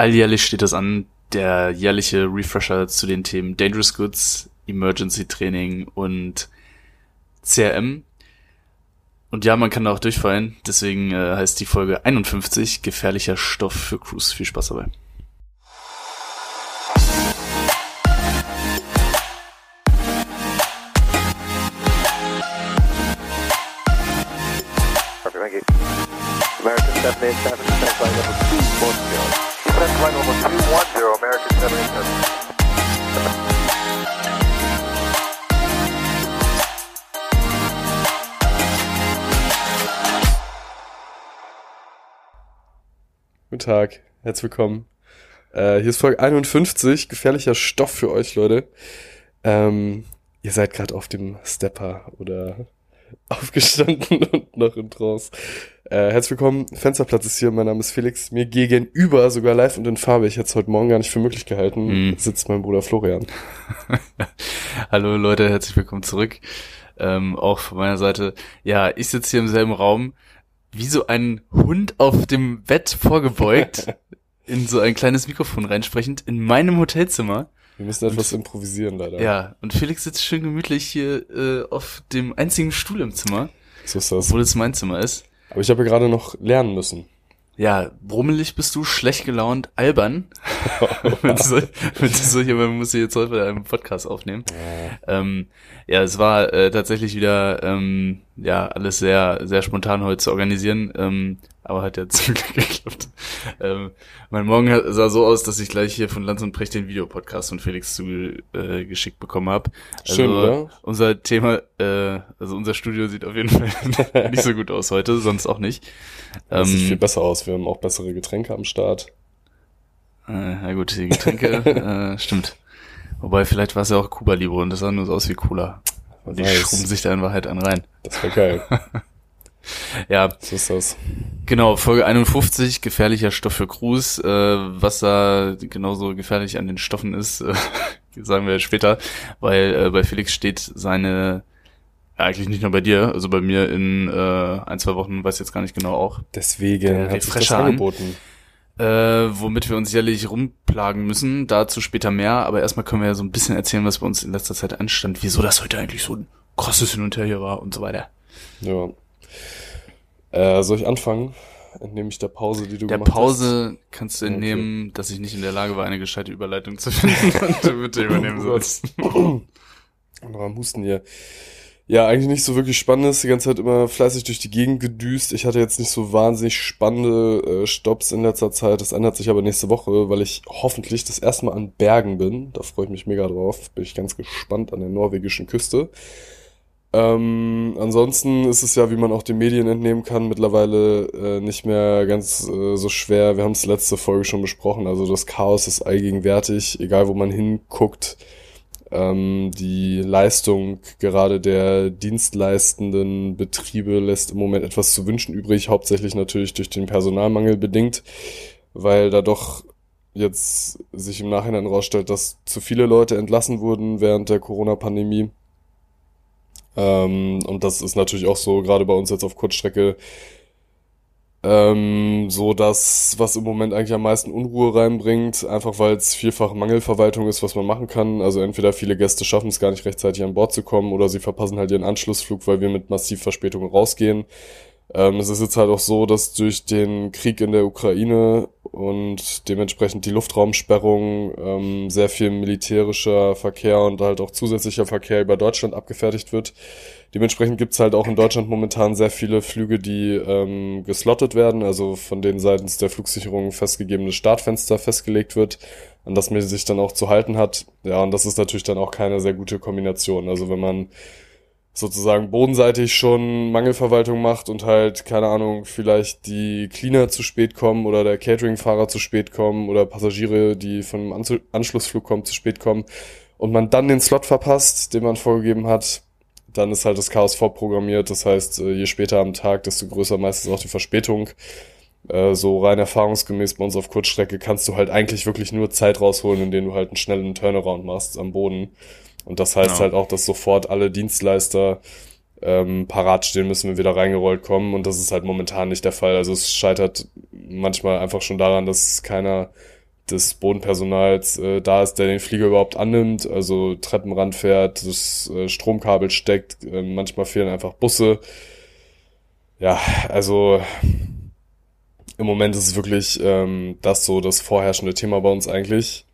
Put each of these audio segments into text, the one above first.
alljährlich steht das an, der jährliche Refresher zu den Themen Dangerous Goods, Emergency Training und CRM. Und ja, man kann da auch durchfallen. Deswegen äh, heißt die Folge 51 gefährlicher Stoff für Cruise. Viel Spaß dabei. American 787, flight number 210. flight number 210, American 787. Guten Tag, herzlich willkommen. Äh, hier ist Folge 51, gefährlicher Stoff für euch, Leute. Ähm, ihr seid gerade auf dem Stepper oder aufgestanden und noch in Trance. Äh, herzlich willkommen, Fensterplatz ist hier, mein Name ist Felix. Mir gegenüber, sogar live und in Farbe, ich hätte es heute Morgen gar nicht für möglich gehalten, mm. sitzt mein Bruder Florian. Hallo Leute, herzlich willkommen zurück. Ähm, auch von meiner Seite. Ja, ich sitze hier im selben Raum wie so ein Hund auf dem Bett vorgebeugt, in so ein kleines Mikrofon reinsprechend, in meinem Hotelzimmer. Wir müssen etwas und, improvisieren, leider. Ja, und Felix sitzt schön gemütlich hier äh, auf dem einzigen Stuhl im Zimmer. So ist das. Obwohl es mein Zimmer ist. Aber ich habe ja gerade noch lernen müssen ja, brummelig bist du, schlecht gelaunt, albern. mit so, mit so, man muss hier jetzt heute einen Podcast aufnehmen. Ja, ähm, ja es war äh, tatsächlich wieder ähm, ja alles sehr sehr spontan heute zu organisieren, ähm, aber hat ja zum Glück geklappt. Ähm, mein Morgen sah so aus, dass ich gleich hier von Lanz und Precht den Videopodcast von Felix zugeschickt äh, bekommen habe. Also, Schön, oder? Unser Thema, äh, also unser Studio sieht auf jeden Fall nicht so gut aus heute, sonst auch nicht. Ähm, sieht viel besser aus. Wir haben auch bessere Getränke am Start. Äh, ja gut, die Getränke, äh, stimmt. Wobei, vielleicht war es ja auch Kuba Libre und das sah nur so aus wie Cola. Und die schrubben sich da in Wahrheit an rein. Das wäre geil. Ja. So ist das. Genau, Folge 51, gefährlicher Stoff für Cruise. Äh, was da genauso gefährlich an den Stoffen ist, äh, sagen wir später, weil äh, bei Felix steht seine eigentlich nicht nur bei dir, also bei mir in äh, ein, zwei Wochen, weiß jetzt gar nicht genau auch. Deswegen hat sich das angeboten. Äh, womit wir uns jährlich rumplagen müssen. Dazu später mehr, aber erstmal können wir ja so ein bisschen erzählen, was bei uns in letzter Zeit anstand, wieso das heute eigentlich so ein krasses Hin und Her hier war und so weiter. Ja. Äh, soll ich anfangen? Entnehme ich der Pause, die du der gemacht Pause hast? Der Pause kannst du entnehmen, okay. dass ich nicht in der Lage war, eine gescheite Überleitung zu finden und du bitte übernehmen sollst. Noch am Husten hier. Ja, eigentlich nicht so wirklich spannendes. Die ganze Zeit immer fleißig durch die Gegend gedüst. Ich hatte jetzt nicht so wahnsinnig spannende äh, Stops in letzter Zeit. Das ändert sich aber nächste Woche, weil ich hoffentlich das erste Mal an Bergen bin. Da freue ich mich mega drauf. Bin ich ganz gespannt an der norwegischen Küste. Ähm, ansonsten ist es ja, wie man auch den Medien entnehmen kann, mittlerweile äh, nicht mehr ganz äh, so schwer. Wir haben es letzte Folge schon besprochen. Also das Chaos ist allgegenwärtig, egal wo man hinguckt ähm, die Leistung gerade der dienstleistenden Betriebe lässt im Moment etwas zu wünschen übrig, hauptsächlich natürlich durch den Personalmangel bedingt, weil da doch jetzt sich im Nachhinein herausstellt, dass zu viele Leute entlassen wurden während der Corona-Pandemie. Ähm, und das ist natürlich auch so, gerade bei uns jetzt auf Kurzstrecke, ähm, so das, was im Moment eigentlich am meisten Unruhe reinbringt, einfach weil es vielfach Mangelverwaltung ist, was man machen kann. Also entweder viele Gäste schaffen es gar nicht rechtzeitig an Bord zu kommen oder sie verpassen halt ihren Anschlussflug, weil wir mit massiv Verspätungen rausgehen. Ähm, es ist jetzt halt auch so, dass durch den Krieg in der Ukraine und dementsprechend die Luftraumsperrung ähm, sehr viel militärischer Verkehr und halt auch zusätzlicher Verkehr über Deutschland abgefertigt wird. Dementsprechend gibt's halt auch in Deutschland momentan sehr viele Flüge, die ähm, geslottet werden, also von denen seitens der Flugsicherung festgegebene Startfenster festgelegt wird, an das man sich dann auch zu halten hat. Ja, und das ist natürlich dann auch keine sehr gute Kombination. Also wenn man sozusagen bodenseitig schon Mangelverwaltung macht und halt, keine Ahnung, vielleicht die Cleaner zu spät kommen oder der Cateringfahrer zu spät kommen oder Passagiere, die von einem Anschlussflug kommen, zu spät kommen und man dann den Slot verpasst, den man vorgegeben hat, dann ist halt das Chaos vorprogrammiert. Das heißt, äh, je später am Tag, desto größer meistens auch die Verspätung. Äh, so rein erfahrungsgemäß bei uns auf Kurzstrecke kannst du halt eigentlich wirklich nur Zeit rausholen, indem du halt einen schnellen Turnaround machst am Boden. Und das heißt ja. halt auch, dass sofort alle Dienstleister ähm, parat stehen müssen, wenn wir da reingerollt kommen. Und das ist halt momentan nicht der Fall. Also es scheitert manchmal einfach schon daran, dass keiner des Bodenpersonals äh, da ist, der den Flieger überhaupt annimmt, also Treppenrand fährt, das äh, Stromkabel steckt, äh, manchmal fehlen einfach Busse. Ja, also im Moment ist es wirklich ähm, das so das vorherrschende Thema bei uns eigentlich.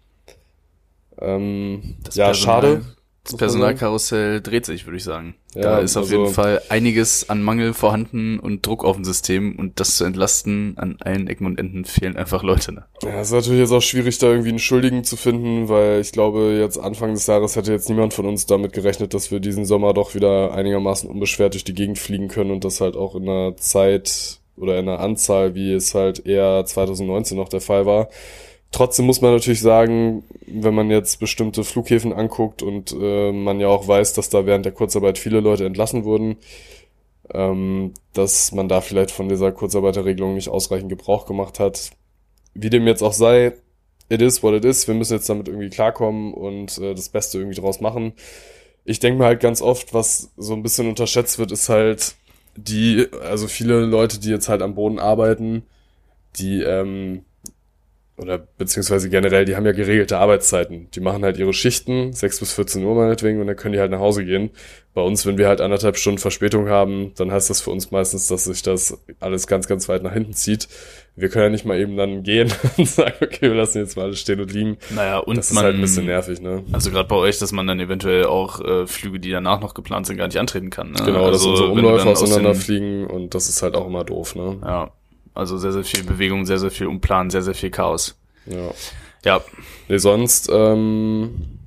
Ähm, ja, Personal- schade. Das Personalkarussell dreht sich, würde ich sagen. Ja, da ist auf also- jeden Fall einiges an Mangel vorhanden und Druck auf dem System und das zu entlasten an allen Ecken und Enden fehlen einfach Leute. Ne? Ja, es ist natürlich jetzt auch schwierig, da irgendwie einen Schuldigen zu finden, weil ich glaube, jetzt Anfang des Jahres hätte jetzt niemand von uns damit gerechnet, dass wir diesen Sommer doch wieder einigermaßen unbeschwert durch die Gegend fliegen können und das halt auch in einer Zeit oder in einer Anzahl, wie es halt eher 2019 noch der Fall war. Trotzdem muss man natürlich sagen, wenn man jetzt bestimmte Flughäfen anguckt und äh, man ja auch weiß, dass da während der Kurzarbeit viele Leute entlassen wurden, ähm, dass man da vielleicht von dieser Kurzarbeiterregelung nicht ausreichend Gebrauch gemacht hat. Wie dem jetzt auch sei, it is what it is. Wir müssen jetzt damit irgendwie klarkommen und äh, das Beste irgendwie draus machen. Ich denke mir halt ganz oft, was so ein bisschen unterschätzt wird, ist halt die, also viele Leute, die jetzt halt am Boden arbeiten, die, ähm, oder beziehungsweise generell, die haben ja geregelte Arbeitszeiten. Die machen halt ihre Schichten, 6 bis 14 Uhr meinetwegen, und dann können die halt nach Hause gehen. Bei uns, wenn wir halt anderthalb Stunden Verspätung haben, dann heißt das für uns meistens, dass sich das alles ganz, ganz weit nach hinten zieht. Wir können ja nicht mal eben dann gehen und sagen, okay, wir lassen jetzt mal alles stehen und liegen. Naja, und Das ist man, halt ein bisschen nervig, ne? also gerade bei euch, dass man dann eventuell auch äh, Flüge, die danach noch geplant sind, gar nicht antreten kann. Ne? Genau, dass also, unsere wenn du Umläufe auseinanderfliegen und das ist halt auch immer doof, ne? Ja, also sehr, sehr viel Bewegung, sehr, sehr viel Umplan, sehr, sehr viel Chaos. Ja. Ja, Nee, sonst, ähm,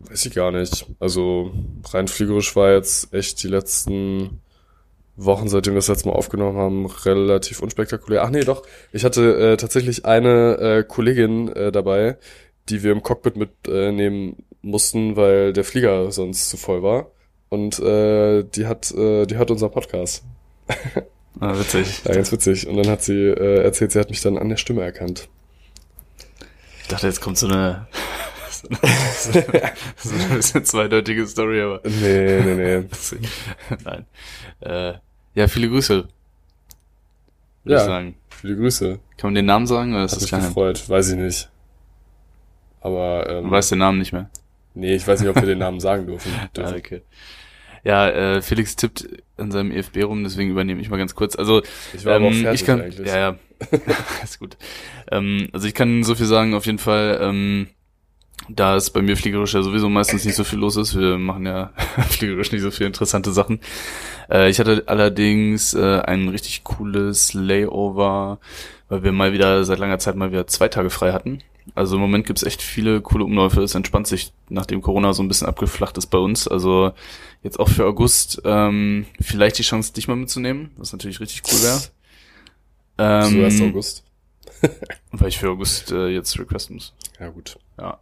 weiß ich gar nicht. Also rein fliegerisch war jetzt echt die letzten Wochen, seitdem wir das letzte Mal aufgenommen haben, relativ unspektakulär. Ach nee, doch. Ich hatte äh, tatsächlich eine äh, Kollegin äh, dabei, die wir im Cockpit mitnehmen mussten, weil der Flieger sonst zu voll war. Und äh, die hat, äh, die hört unseren Podcast. ah, witzig. Ja, ganz witzig. Und dann hat sie äh, erzählt, sie hat mich dann an der Stimme erkannt. Ich dachte, jetzt kommt so eine, so eine, so eine bisschen zweideutige Story, aber Nee, nee, nee. nein. Äh, ja, viele Grüße. Würde ich Ja. sagen. Viele Grüße. Kann man den Namen sagen oder ist Hat das mich gefreut, weiß ich nicht. Aber ähm, Du weißt den Namen nicht mehr. nee, ich weiß nicht, ob wir den Namen sagen dürfen. Ah, dürfen. okay. Ja, äh, Felix tippt an seinem EFB rum, deswegen übernehme ich mal ganz kurz. Also Ich war aber auch ähm, fertig ich kann, eigentlich. ja, ja, ist gut. Ähm, also ich kann so viel sagen, auf jeden Fall, ähm, da es bei mir fliegerisch ja sowieso meistens nicht so viel los ist, wir machen ja fliegerisch nicht so viele interessante Sachen. Äh, ich hatte allerdings äh, ein richtig cooles Layover, weil wir mal wieder seit langer Zeit mal wieder zwei Tage frei hatten. Also im Moment gibt's echt viele coole Umläufe. Es entspannt sich, nachdem Corona so ein bisschen abgeflacht ist bei uns. Also jetzt auch für August ähm, vielleicht die Chance, dich mal mitzunehmen, was natürlich richtig cool wäre. Ähm, so erst August. Weil ich für August äh, jetzt requesten muss. Ja, gut. Ja.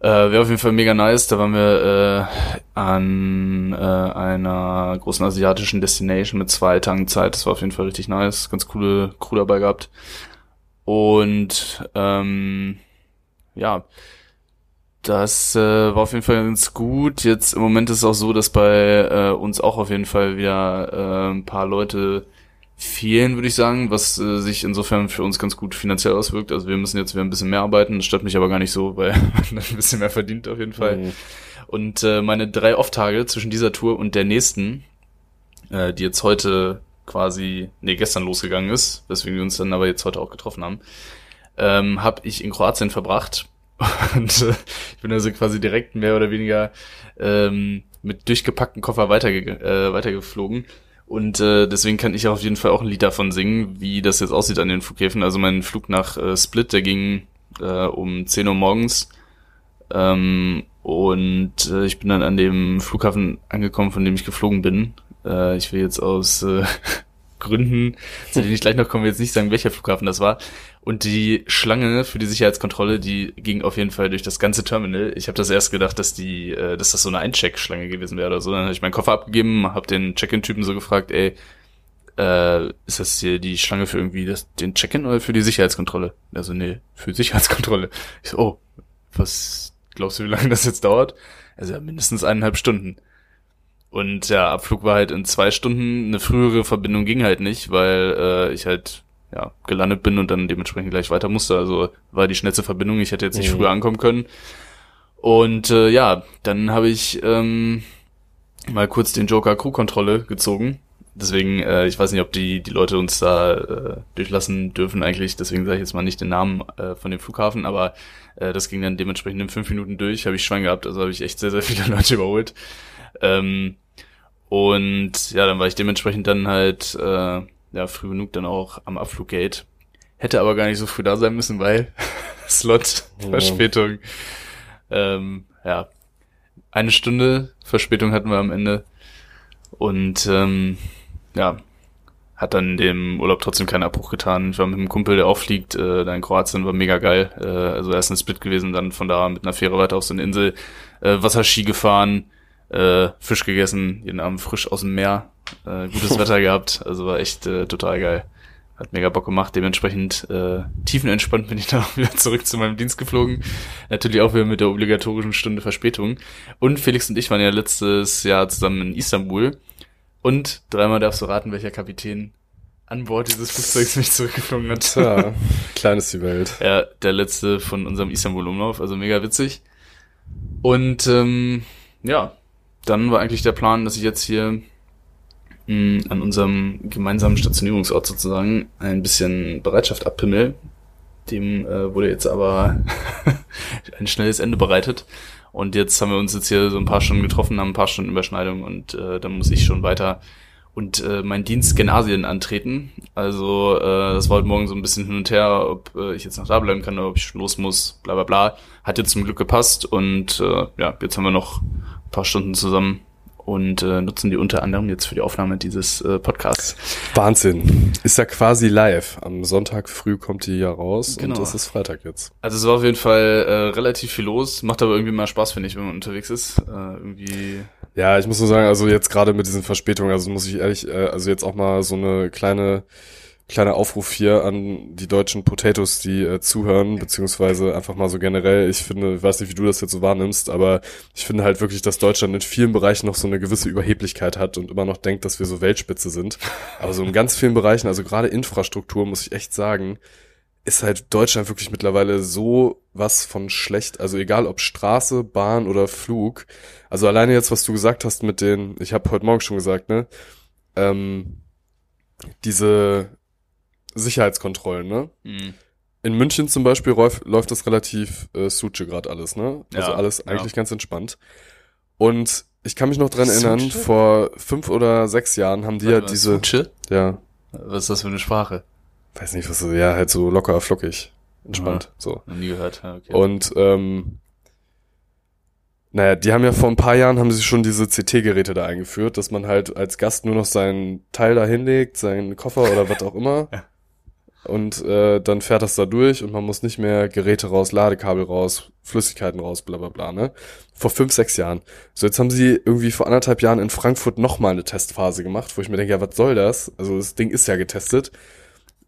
Äh, Wäre auf jeden Fall mega nice. Da waren wir äh, an äh, einer großen asiatischen Destination mit zwei Tagen Zeit. Das war auf jeden Fall richtig nice. Ganz coole Crew dabei gehabt. Und ähm, ja, das äh, war auf jeden Fall ganz gut. Jetzt im Moment ist es auch so, dass bei äh, uns auch auf jeden Fall wieder äh, ein paar Leute fehlen, würde ich sagen, was äh, sich insofern für uns ganz gut finanziell auswirkt. Also wir müssen jetzt wieder ein bisschen mehr arbeiten. Das stört mich aber gar nicht so, weil man ein bisschen mehr verdient auf jeden Fall. Mhm. Und äh, meine drei Off-Tage zwischen dieser Tour und der nächsten, äh, die jetzt heute quasi, nee, gestern losgegangen ist, weswegen wir uns dann aber jetzt heute auch getroffen haben, ähm, habe ich in Kroatien verbracht. Und äh, ich bin also quasi direkt mehr oder weniger ähm, mit durchgepackten Koffer weiterge äh, weitergeflogen. Und äh, deswegen kann ich auf jeden Fall auch ein Lied davon singen, wie das jetzt aussieht an den Flughäfen. Also mein Flug nach äh, Split, der ging äh, um 10 Uhr morgens. Ähm, und äh, ich bin dann an dem Flughafen angekommen, von dem ich geflogen bin. Äh, ich will jetzt aus äh, Gründen, zu denen ich gleich noch komme, jetzt nicht sagen, welcher Flughafen das war. Und die Schlange für die Sicherheitskontrolle, die ging auf jeden Fall durch das ganze Terminal. Ich habe das erst gedacht, dass die, äh, dass das so eine Eincheck-Schlange gewesen wäre oder so. Dann habe ich meinen Koffer abgegeben, habe den Check-in-Typen so gefragt, ey, äh, ist das hier die Schlange für irgendwie das, den Check-in oder für die Sicherheitskontrolle? Also nee, für Sicherheitskontrolle. Ich so, oh, was glaubst du, wie lange das jetzt dauert? Also ja, mindestens eineinhalb Stunden. Und ja, Abflug war halt in zwei Stunden. Eine frühere Verbindung ging halt nicht, weil äh, ich halt ja, gelandet bin und dann dementsprechend gleich weiter musste. Also war die schnellste Verbindung. Ich hätte jetzt nicht Mhm. früher ankommen können. Und äh, ja, dann habe ich ähm, mal kurz den Joker Crew-Kontrolle gezogen. Deswegen, äh, ich weiß nicht, ob die, die Leute uns da äh, durchlassen dürfen eigentlich. Deswegen sage ich jetzt mal nicht den Namen äh, von dem Flughafen, aber äh, das ging dann dementsprechend in fünf Minuten durch. Habe ich Schwein gehabt, also habe ich echt sehr, sehr viele Leute überholt. Ähm, und ja, dann war ich dementsprechend dann halt äh, ja früh genug dann auch am Abfluggate. Hätte aber gar nicht so früh da sein müssen, weil Slot, Ja. Verspätung. Ähm, ja, eine Stunde Verspätung hatten wir am Ende. Und ähm, ja, hat dann dem Urlaub trotzdem keinen Abbruch getan. Ich war mit einem Kumpel, der auch fliegt, äh, da in Kroatien, war mega geil. Äh, also erst ein Split gewesen, dann von da mit einer Fähre weiter auf so eine Insel, äh, Wasserski gefahren, äh, Fisch gegessen, jeden Abend frisch aus dem Meer, äh, gutes Wetter gehabt, also war echt äh, total geil. Hat mega Bock gemacht, dementsprechend äh, tiefenentspannt bin ich dann auch wieder zurück zu meinem Dienst geflogen. Natürlich auch wieder mit der obligatorischen Stunde Verspätung. Und Felix und ich waren ja letztes Jahr zusammen in Istanbul. Und dreimal darfst du raten, welcher Kapitän an Bord dieses Flugzeugs mich zurückgeflogen hat. Tja, klein ist die Welt. Ja, der letzte von unserem Istanbul-Umlauf, also mega witzig. Und ähm, ja, dann war eigentlich der Plan, dass ich jetzt hier mh, an unserem gemeinsamen Stationierungsort sozusagen ein bisschen Bereitschaft abpimmel. Dem äh, wurde jetzt aber ein schnelles Ende bereitet. Und jetzt haben wir uns jetzt hier so ein paar Stunden getroffen, haben ein paar Stunden Überschneidung und äh, dann muss ich schon weiter und äh, meinen Dienst gen Asien antreten. Also äh, das war heute Morgen so ein bisschen hin und her, ob äh, ich jetzt noch da bleiben kann oder ob ich schon los muss, bla bla bla. Hat jetzt zum Glück gepasst und äh, ja, jetzt haben wir noch paar Stunden zusammen und äh, nutzen die unter anderem jetzt für die Aufnahme dieses äh, Podcasts. Wahnsinn. Ist ja quasi live. Am Sonntag früh kommt die ja raus Genau. und es ist Freitag jetzt. Also es war auf jeden Fall äh, relativ viel los, macht aber irgendwie mal Spaß, finde ich, wenn man unterwegs ist. Äh, irgendwie Ja, ich muss nur sagen, also jetzt gerade mit diesen Verspätungen, also muss ich ehrlich, äh, also jetzt auch mal so eine kleine kleiner Aufruf hier an die deutschen Potatoes, die äh, zuhören, beziehungsweise einfach mal so generell. Ich finde, ich weiß nicht, wie du das jetzt so wahrnimmst, aber ich finde halt wirklich, dass Deutschland in vielen Bereichen noch so eine gewisse Überheblichkeit hat und immer noch denkt, dass wir so Weltspitze sind. Aber so in ganz vielen Bereichen, also gerade Infrastruktur, muss ich echt sagen, ist halt Deutschland wirklich mittlerweile so was von schlecht. Also egal ob Straße, Bahn oder Flug. Also alleine jetzt, was du gesagt hast mit den, ich habe heute Morgen schon gesagt, ne? Ähm, diese Sicherheitskontrollen, ne? mh, In München zum Beispiel läuft, läuft das relativ äh, suche gerade alles, ne? Also Ja, alles ja. eigentlich ganz entspannt. Und ich kann mich noch dran erinnern, Suche? vor fünf oder sechs Jahren haben die ja warte mal, diese, Suche? ja, Was ist das für eine Sprache? weiß nicht, was, ja, halt so locker, flockig, entspannt, so. Noch nie gehört. Ja, okay. Und ähm, naja, die haben ja vor ein paar Jahren haben sie schon diese CT-Geräte da eingeführt, dass man halt als Gast nur noch seinen Teil da hinlegt, seinen Koffer oder was auch immer. Ja. Und äh, dann fährt das da durch und man muss nicht mehr Geräte raus, Ladekabel raus, Flüssigkeiten raus, bla bla bla, ne? Vor fünf, sechs Jahren. So, jetzt haben sie irgendwie vor anderthalb Jahren in Frankfurt nochmal eine Testphase gemacht, wo ich mir denke, ja, was soll das? Also das Ding ist ja getestet.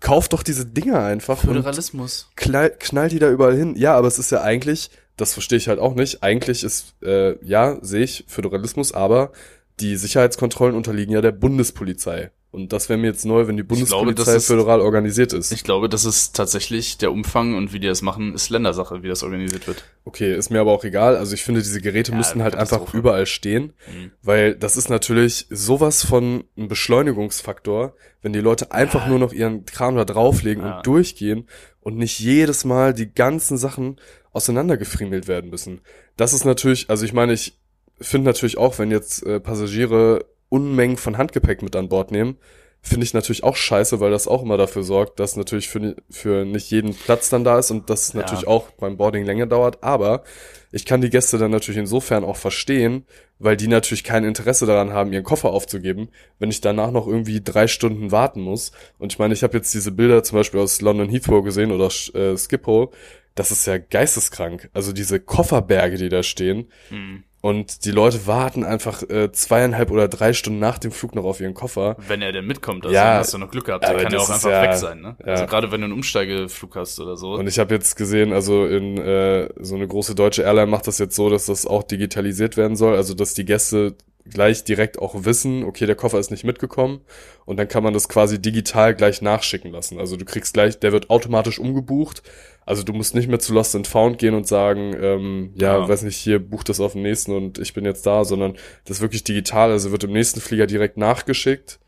Kauft doch diese Dinger einfach und Föderalismus. knall, knallt die da überall hin. Ja, aber es ist ja eigentlich, das verstehe ich halt auch nicht, eigentlich ist, äh, ja, sehe ich Föderalismus, aber die Sicherheitskontrollen unterliegen ja der Bundespolizei. Und das wäre mir jetzt neu, wenn die Bundespolizei föderal organisiert ist. Ich glaube, das ist tatsächlich der Umfang und wie die das machen, ist Ländersache, wie das organisiert wird. Okay, ist mir aber auch egal. Also ich finde, diese Geräte Ja, müssen halt einfach überall stehen, Mhm. weil das ist natürlich sowas von ein Beschleunigungsfaktor, wenn die Leute einfach nur noch ihren Kram da drauflegen Ja. und durchgehen und nicht jedes Mal die ganzen Sachen auseinandergefriemelt werden müssen. Das ist natürlich, also ich meine, ich finde natürlich auch, wenn jetzt äh, Passagiere Unmengen von Handgepäck mit an Bord nehmen, finde ich natürlich auch scheiße, weil das auch immer dafür sorgt, dass natürlich für, für nicht jeden Platz dann da ist und das Ja. natürlich auch beim Boarding länger dauert. Aber ich kann die Gäste dann natürlich insofern auch verstehen, weil die natürlich kein Interesse daran haben, ihren Koffer aufzugeben, wenn ich danach noch irgendwie drei Stunden warten muss. Und ich meine, ich habe jetzt diese Bilder zum Beispiel aus London Heathrow gesehen oder äh, Schiphol. Das ist ja geisteskrank. Also diese Kofferberge, die da stehen. Mhm. Und die Leute warten einfach äh, zweieinhalb oder drei Stunden nach dem Flug noch auf ihren Koffer. Wenn er denn mitkommt, also Ja, dann hast du noch Glück gehabt. Der kann ja auch einfach ja- weg sein, ne? ja. Also gerade wenn du einen Umsteigeflug hast oder so. Und ich habe jetzt gesehen, also in äh, so eine große deutsche Airline macht das jetzt so, dass das auch digitalisiert werden soll, also dass die Gäste gleich direkt auch wissen, okay, der Koffer ist nicht mitgekommen und dann kann man das quasi digital gleich nachschicken lassen. Also du kriegst gleich, der wird automatisch umgebucht. Also du musst nicht mehr zu Lost and Found gehen und sagen, ähm, ja, ja, weiß nicht, hier buch das auf den nächsten und ich bin jetzt da, sondern das wirklich digital. Also wird im nächsten Flieger direkt nachgeschickt.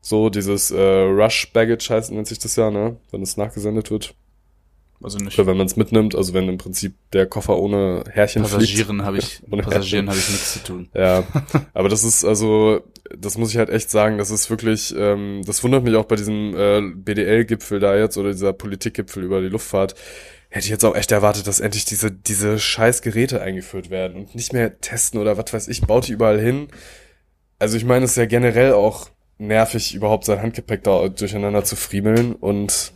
So dieses äh, Rush Baggage heißt, nennt sich das ja, ne? Wenn es nachgesendet wird. Also nicht. Oder wenn man es mitnimmt, also wenn im Prinzip der Koffer ohne Härchen Passagieren habe ich Passagieren habe ich nichts zu tun. Ja, aber das ist also, das muss ich halt echt sagen, das ist wirklich, ähm, das wundert mich auch bei diesem äh, BDL-Gipfel da jetzt oder dieser Politikgipfel über die Luftfahrt. Hätte ich jetzt auch echt erwartet, dass endlich diese diese scheiß Geräte eingeführt werden und nicht mehr testen oder was weiß ich, baut die überall hin. Also ich meine, es ist ja generell auch nervig, überhaupt sein Handgepäck da durcheinander zu friemeln und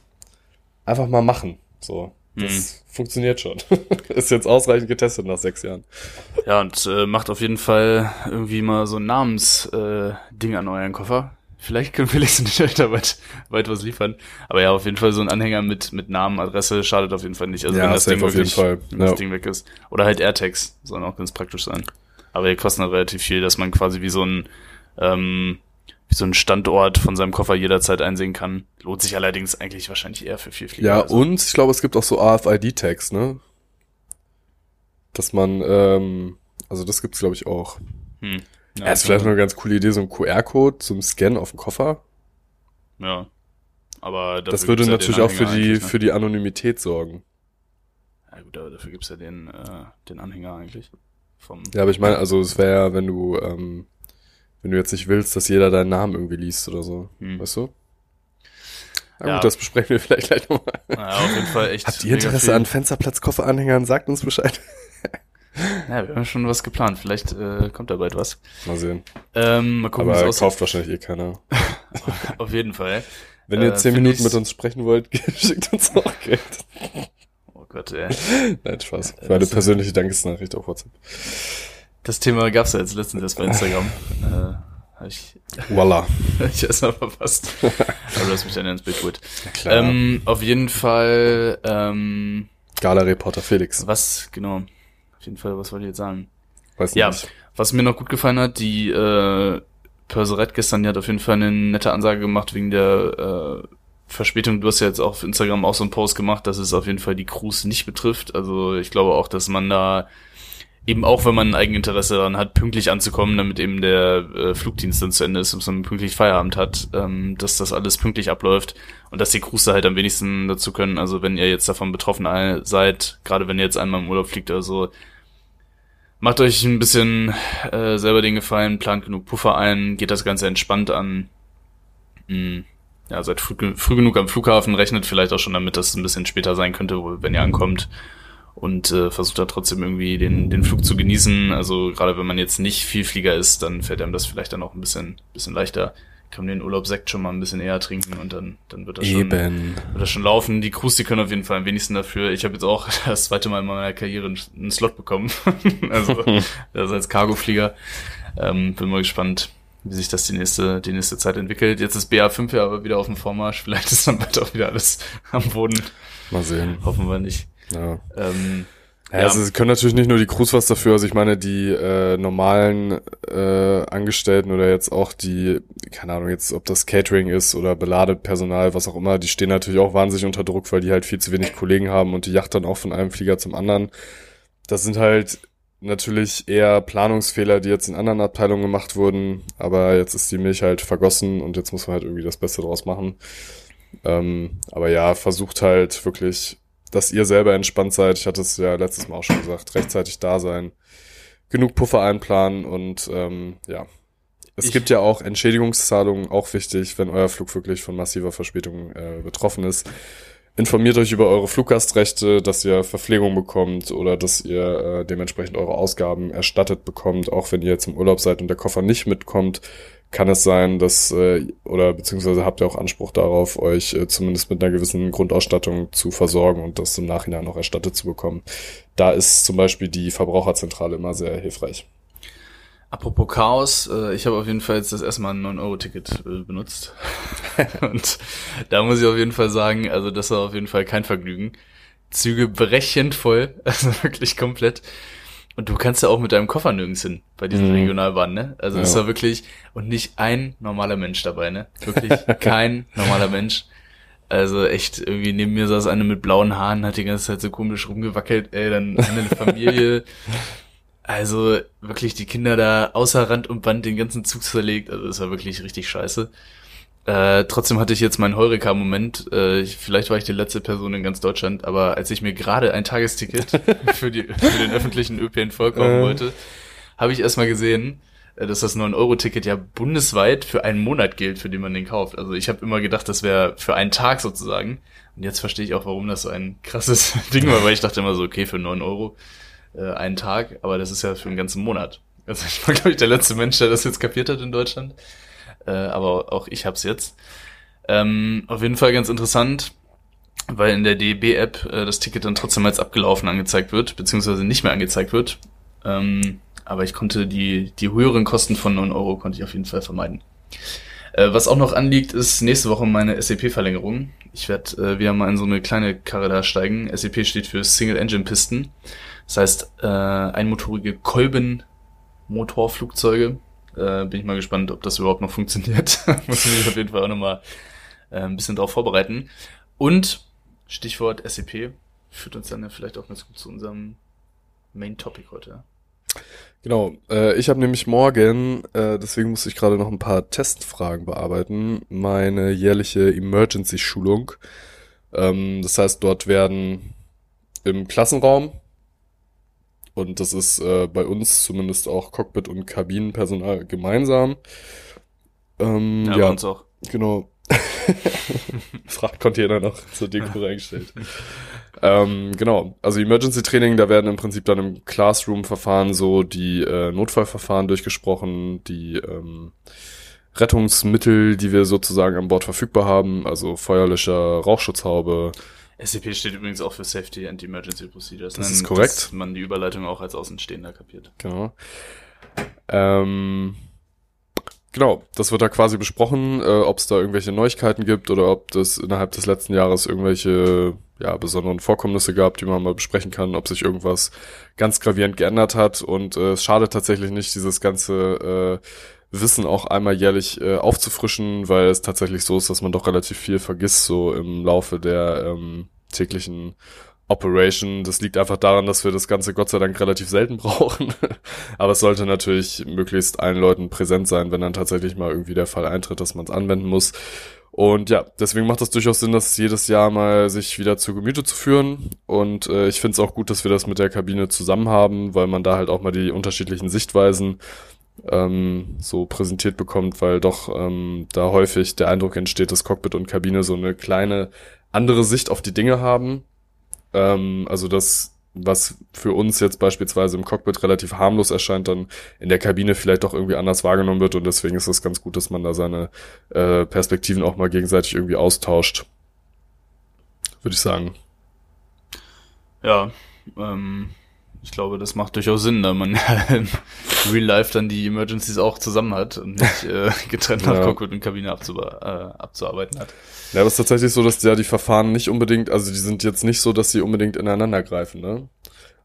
einfach mal machen. So, das hm. funktioniert schon. ist jetzt ausreichend getestet nach sechs Jahren. Ja, und äh, macht auf jeden Fall irgendwie mal so ein Namensding äh, an euren Koffer. Vielleicht können wir nicht da weit, weit was liefern. Aber ja, auf jeden Fall so ein Anhänger mit, mit Namen, Adresse schadet auf jeden Fall nicht. Also ja, wenn das Ding wirklich, Fall. wenn das Ding weg ist. Oder halt AirTags, sollen auch ganz praktisch sein. Aber die kosten halt relativ viel, dass man quasi wie so ein ähm, wie so ein Standort von seinem Koffer jederzeit einsehen kann. Lohnt sich allerdings eigentlich wahrscheinlich eher für viel Flieger. Ja, also. und ich glaube, es gibt auch so AFID-Tags, ne? Dass man, ähm, also das gibt's glaube ich auch. Hm. Ja, ja, ist vielleicht noch eine ganz coole Idee, so ein QR-Code zum Scannen auf dem Koffer. Ja. Aber das würde natürlich auch für die, ne? für die Anonymität sorgen. Ja gut, aber dafür gibt's ja den, äh, den Anhänger eigentlich. Vom ja, aber ich meine, also es wäre ja, wenn du, ähm, wenn du jetzt nicht willst, dass jeder deinen Namen irgendwie liest oder so. Hm. Weißt du? Na ja. gut, das besprechen wir vielleicht gleich nochmal. Ja, auf jeden Fall echt. Habt ihr Interesse an Fensterplatz-Kofferanhängern? Sagt uns Bescheid. Ja, wir haben schon was geplant. Vielleicht äh, kommt da bald was. Mal sehen. Ähm, mal gucken, Aber kauft aussieht. wahrscheinlich eh keiner. auf jeden Fall. Wenn ihr äh, zehn Minuten mit uns sprechen wollt, schickt uns auch Geld. Oh Gott, ey. Nein, Spaß. Für eine persönliche Dankesnachricht auf WhatsApp. Das Thema gab's ja jetzt letztens erst bei Instagram. äh, hab ich, Voila. hab ich erst mal verpasst. Aber du hast mich dann ins Bild geholt. Klar. Ähm, auf jeden Fall, ähm, Gala-Reporter Felix. Was, genau. Auf jeden Fall, was wollte ich jetzt sagen? Weiß ja, nicht. was mir noch gut gefallen hat, die äh, Perserette gestern, die hat auf jeden Fall eine nette Ansage gemacht wegen der äh, Verspätung. Du hast ja jetzt auch auf Instagram auch so einen Post gemacht, dass es auf jeden Fall die Crews nicht betrifft. Also ich glaube auch, dass man da eben auch, wenn man ein Eigeninteresse daran hat, pünktlich anzukommen, damit eben der äh, Flugdienst dann zu Ende ist, dass man pünktlich Feierabend hat, ähm, dass das alles pünktlich abläuft und dass die Crews da halt am wenigsten dazu können. Also wenn ihr jetzt davon betroffen seid, gerade wenn ihr jetzt einmal im Urlaub fliegt oder so, macht euch ein bisschen äh, selber den Gefallen, plant genug Puffer ein, geht das Ganze entspannt an. Hm. Ja, seid früh, früh genug am Flughafen, rechnet vielleicht auch schon damit, dass es ein bisschen später sein könnte, wenn ihr ankommt und äh, versucht da trotzdem irgendwie den, den Flug zu genießen. Also gerade wenn man jetzt nicht viel Flieger ist, dann fällt einem das vielleicht dann auch ein bisschen, bisschen leichter. Kann man den Urlaubsekt schon mal ein bisschen eher trinken und dann, dann wird das schon, wird das schon laufen. Die Crews, die können auf jeden Fall am wenigsten dafür. Ich habe jetzt auch das zweite Mal in meiner Karriere einen Slot bekommen. also das als Cargoflieger. Ähm, bin mal gespannt, wie sich das die nächste, die nächste Zeit entwickelt. Jetzt ist BA5 ja aber wieder auf dem Vormarsch. Vielleicht ist dann bald auch wieder alles am Boden. Mal sehen. Hoffen wir nicht. Ja. Ähm, ja, also es können natürlich nicht nur die Crews was dafür, also ich meine die äh, normalen äh, Angestellten oder jetzt auch die, keine Ahnung, jetzt ob das Catering ist oder Beladepersonal, was auch immer, die stehen natürlich auch wahnsinnig unter Druck, weil die halt viel zu wenig Kollegen haben und die Yacht dann auch von einem Flieger zum anderen. Das sind halt natürlich eher Planungsfehler, die jetzt in anderen Abteilungen gemacht wurden, aber jetzt ist die Milch halt vergossen und jetzt muss man halt irgendwie das Beste draus machen. Ähm, aber ja, versucht halt wirklich dass ihr selber entspannt seid. Ich hatte es ja letztes Mal auch schon gesagt, rechtzeitig da sein, genug Puffer einplanen und ähm, ja. Es ich gibt ja auch Entschädigungszahlungen, auch wichtig, wenn euer Flug wirklich von massiver Verspätung äh, betroffen ist. Informiert euch über eure Fluggastrechte, dass ihr Verpflegung bekommt oder dass ihr äh, dementsprechend eure Ausgaben erstattet bekommt, auch wenn ihr jetzt im Urlaub seid und der Koffer nicht mitkommt kann es sein, dass, äh, oder beziehungsweise habt ihr auch Anspruch darauf, euch äh, zumindest mit einer gewissen Grundausstattung zu versorgen und das im Nachhinein noch erstattet zu bekommen. Da ist zum Beispiel die Verbraucherzentrale immer sehr hilfreich. Apropos Chaos, äh, ich habe auf jeden Fall jetzt das erste Mal ein 9-Euro-Ticket äh, benutzt. und da muss ich auf jeden Fall sagen, also das war auf jeden Fall kein Vergnügen. Züge brechend voll, also wirklich komplett. Und du kannst ja auch mit deinem Koffer nirgends hin bei diesen Mhm. Regionalbahnen, ne? Also es Ja. war wirklich, und nicht ein normaler Mensch dabei, ne? Wirklich kein normaler Mensch. Also echt, irgendwie neben mir saß eine mit blauen Haaren, hat die ganze Zeit so komisch rumgewackelt, ey, dann eine Familie. Also wirklich die Kinder da außer Rand und Band den ganzen Zug zerlegt. Also es war wirklich richtig scheiße. Äh, trotzdem hatte ich jetzt meinen Heureka-Moment. Äh, ich- vielleicht war ich die letzte Person in ganz Deutschland, aber als ich mir gerade ein Tagesticket für, die, für den öffentlichen ÖPNV kaufen Äh. wollte, habe ich erstmal gesehen, äh, dass das 9-Euro-Ticket ja bundesweit für einen Monat gilt, für den man den kauft. Also ich habe immer gedacht, das wäre für einen Tag sozusagen. Und jetzt verstehe ich auch, warum das so ein krasses Ding war, weil ich dachte immer so, okay, für 9 Euro äh, einen Tag, aber das ist ja für einen ganzen Monat. Also ich war, glaube ich, der letzte Mensch, der das jetzt kapiert hat in Deutschland. Äh, aber auch ich hab's jetzt. Ähm, auf jeden Fall ganz interessant, weil in der DB-App äh, das Ticket dann trotzdem als abgelaufen angezeigt wird, beziehungsweise nicht mehr angezeigt wird. Ähm, aber ich konnte die, die höheren Kosten von 9 Euro konnte ich auf jeden Fall vermeiden. Äh, was auch noch anliegt, ist nächste Woche meine SAP-Verlängerung. Ich werde äh, wieder mal in so eine kleine Karre da steigen. SAP steht für Single Engine Piston. Das heißt, äh, einmotorige Kolben-Motorflugzeuge. Äh, bin ich mal gespannt, ob das überhaupt noch funktioniert. Muss ich mich auf jeden Fall auch nochmal äh, ein bisschen darauf vorbereiten. Und Stichwort SAP führt uns dann ja vielleicht auch ganz gut zu unserem Main Topic heute. Genau, äh, ich habe nämlich morgen, äh, deswegen musste ich gerade noch ein paar Testfragen bearbeiten, meine jährliche Emergency-Schulung. Ähm, das heißt, dort werden im Klassenraum, und das ist äh, bei uns zumindest auch Cockpit und Kabinenpersonal gemeinsam. Ähm, Ja, ja, bei uns auch. Genau. Frachtcontainer noch zur Deko reingestellt. ähm, genau. Also Emergency Training, da werden im Prinzip dann im Classroom-Verfahren so die äh, Notfallverfahren durchgesprochen, die ähm, Rettungsmittel, die wir sozusagen an Bord verfügbar haben, also Feuerlöscher, Rauchschutzhaube. SCP steht übrigens auch für Safety and Emergency Procedures. Das ist korrekt. Dass man die Überleitung auch als Außenstehender kapiert. Genau. Ähm, genau, das wird da quasi besprochen, äh, ob es da irgendwelche Neuigkeiten gibt oder ob das innerhalb des letzten Jahres irgendwelche ja, besonderen Vorkommnisse gab, die man mal besprechen kann, ob sich irgendwas ganz gravierend geändert hat. Und äh, es schadet tatsächlich nicht, dieses ganze äh, Wissen auch einmal jährlich äh, aufzufrischen, weil es tatsächlich so ist, dass man doch relativ viel vergisst, so im Laufe der ähm, täglichen Operation. Das liegt einfach daran, dass wir das Ganze Gott sei Dank relativ selten brauchen. Aber es sollte natürlich möglichst allen Leuten präsent sein, wenn dann tatsächlich mal irgendwie der Fall eintritt, dass man es anwenden muss. Und ja, deswegen macht es durchaus Sinn, das jedes Jahr mal sich wieder zu Gemüte zu führen. Und äh, ich finde es auch gut, dass wir das mit der Kabine zusammen haben, weil man da halt auch mal die unterschiedlichen Sichtweisen ähm, so präsentiert bekommt, weil doch ähm, da häufig der Eindruck entsteht, dass Cockpit und Kabine so eine kleine andere Sicht auf die Dinge haben. Ähm, also das, was für uns jetzt beispielsweise im Cockpit relativ harmlos erscheint, dann in der Kabine vielleicht doch irgendwie anders wahrgenommen wird und deswegen ist es ganz gut, dass man da seine äh, Perspektiven auch mal gegenseitig irgendwie austauscht. Würde ich sagen. Ja, ähm, ich glaube, das macht durchaus Sinn, da man im Real Life dann die Emergencies auch zusammen hat und nicht äh, getrennt nach Ja. Cockpit und Kabine abzuba- äh, abzuarbeiten hat. Ja, aber es ist tatsächlich so, dass ja die Verfahren nicht unbedingt, also die sind jetzt nicht so, dass sie unbedingt ineinander greifen, ne?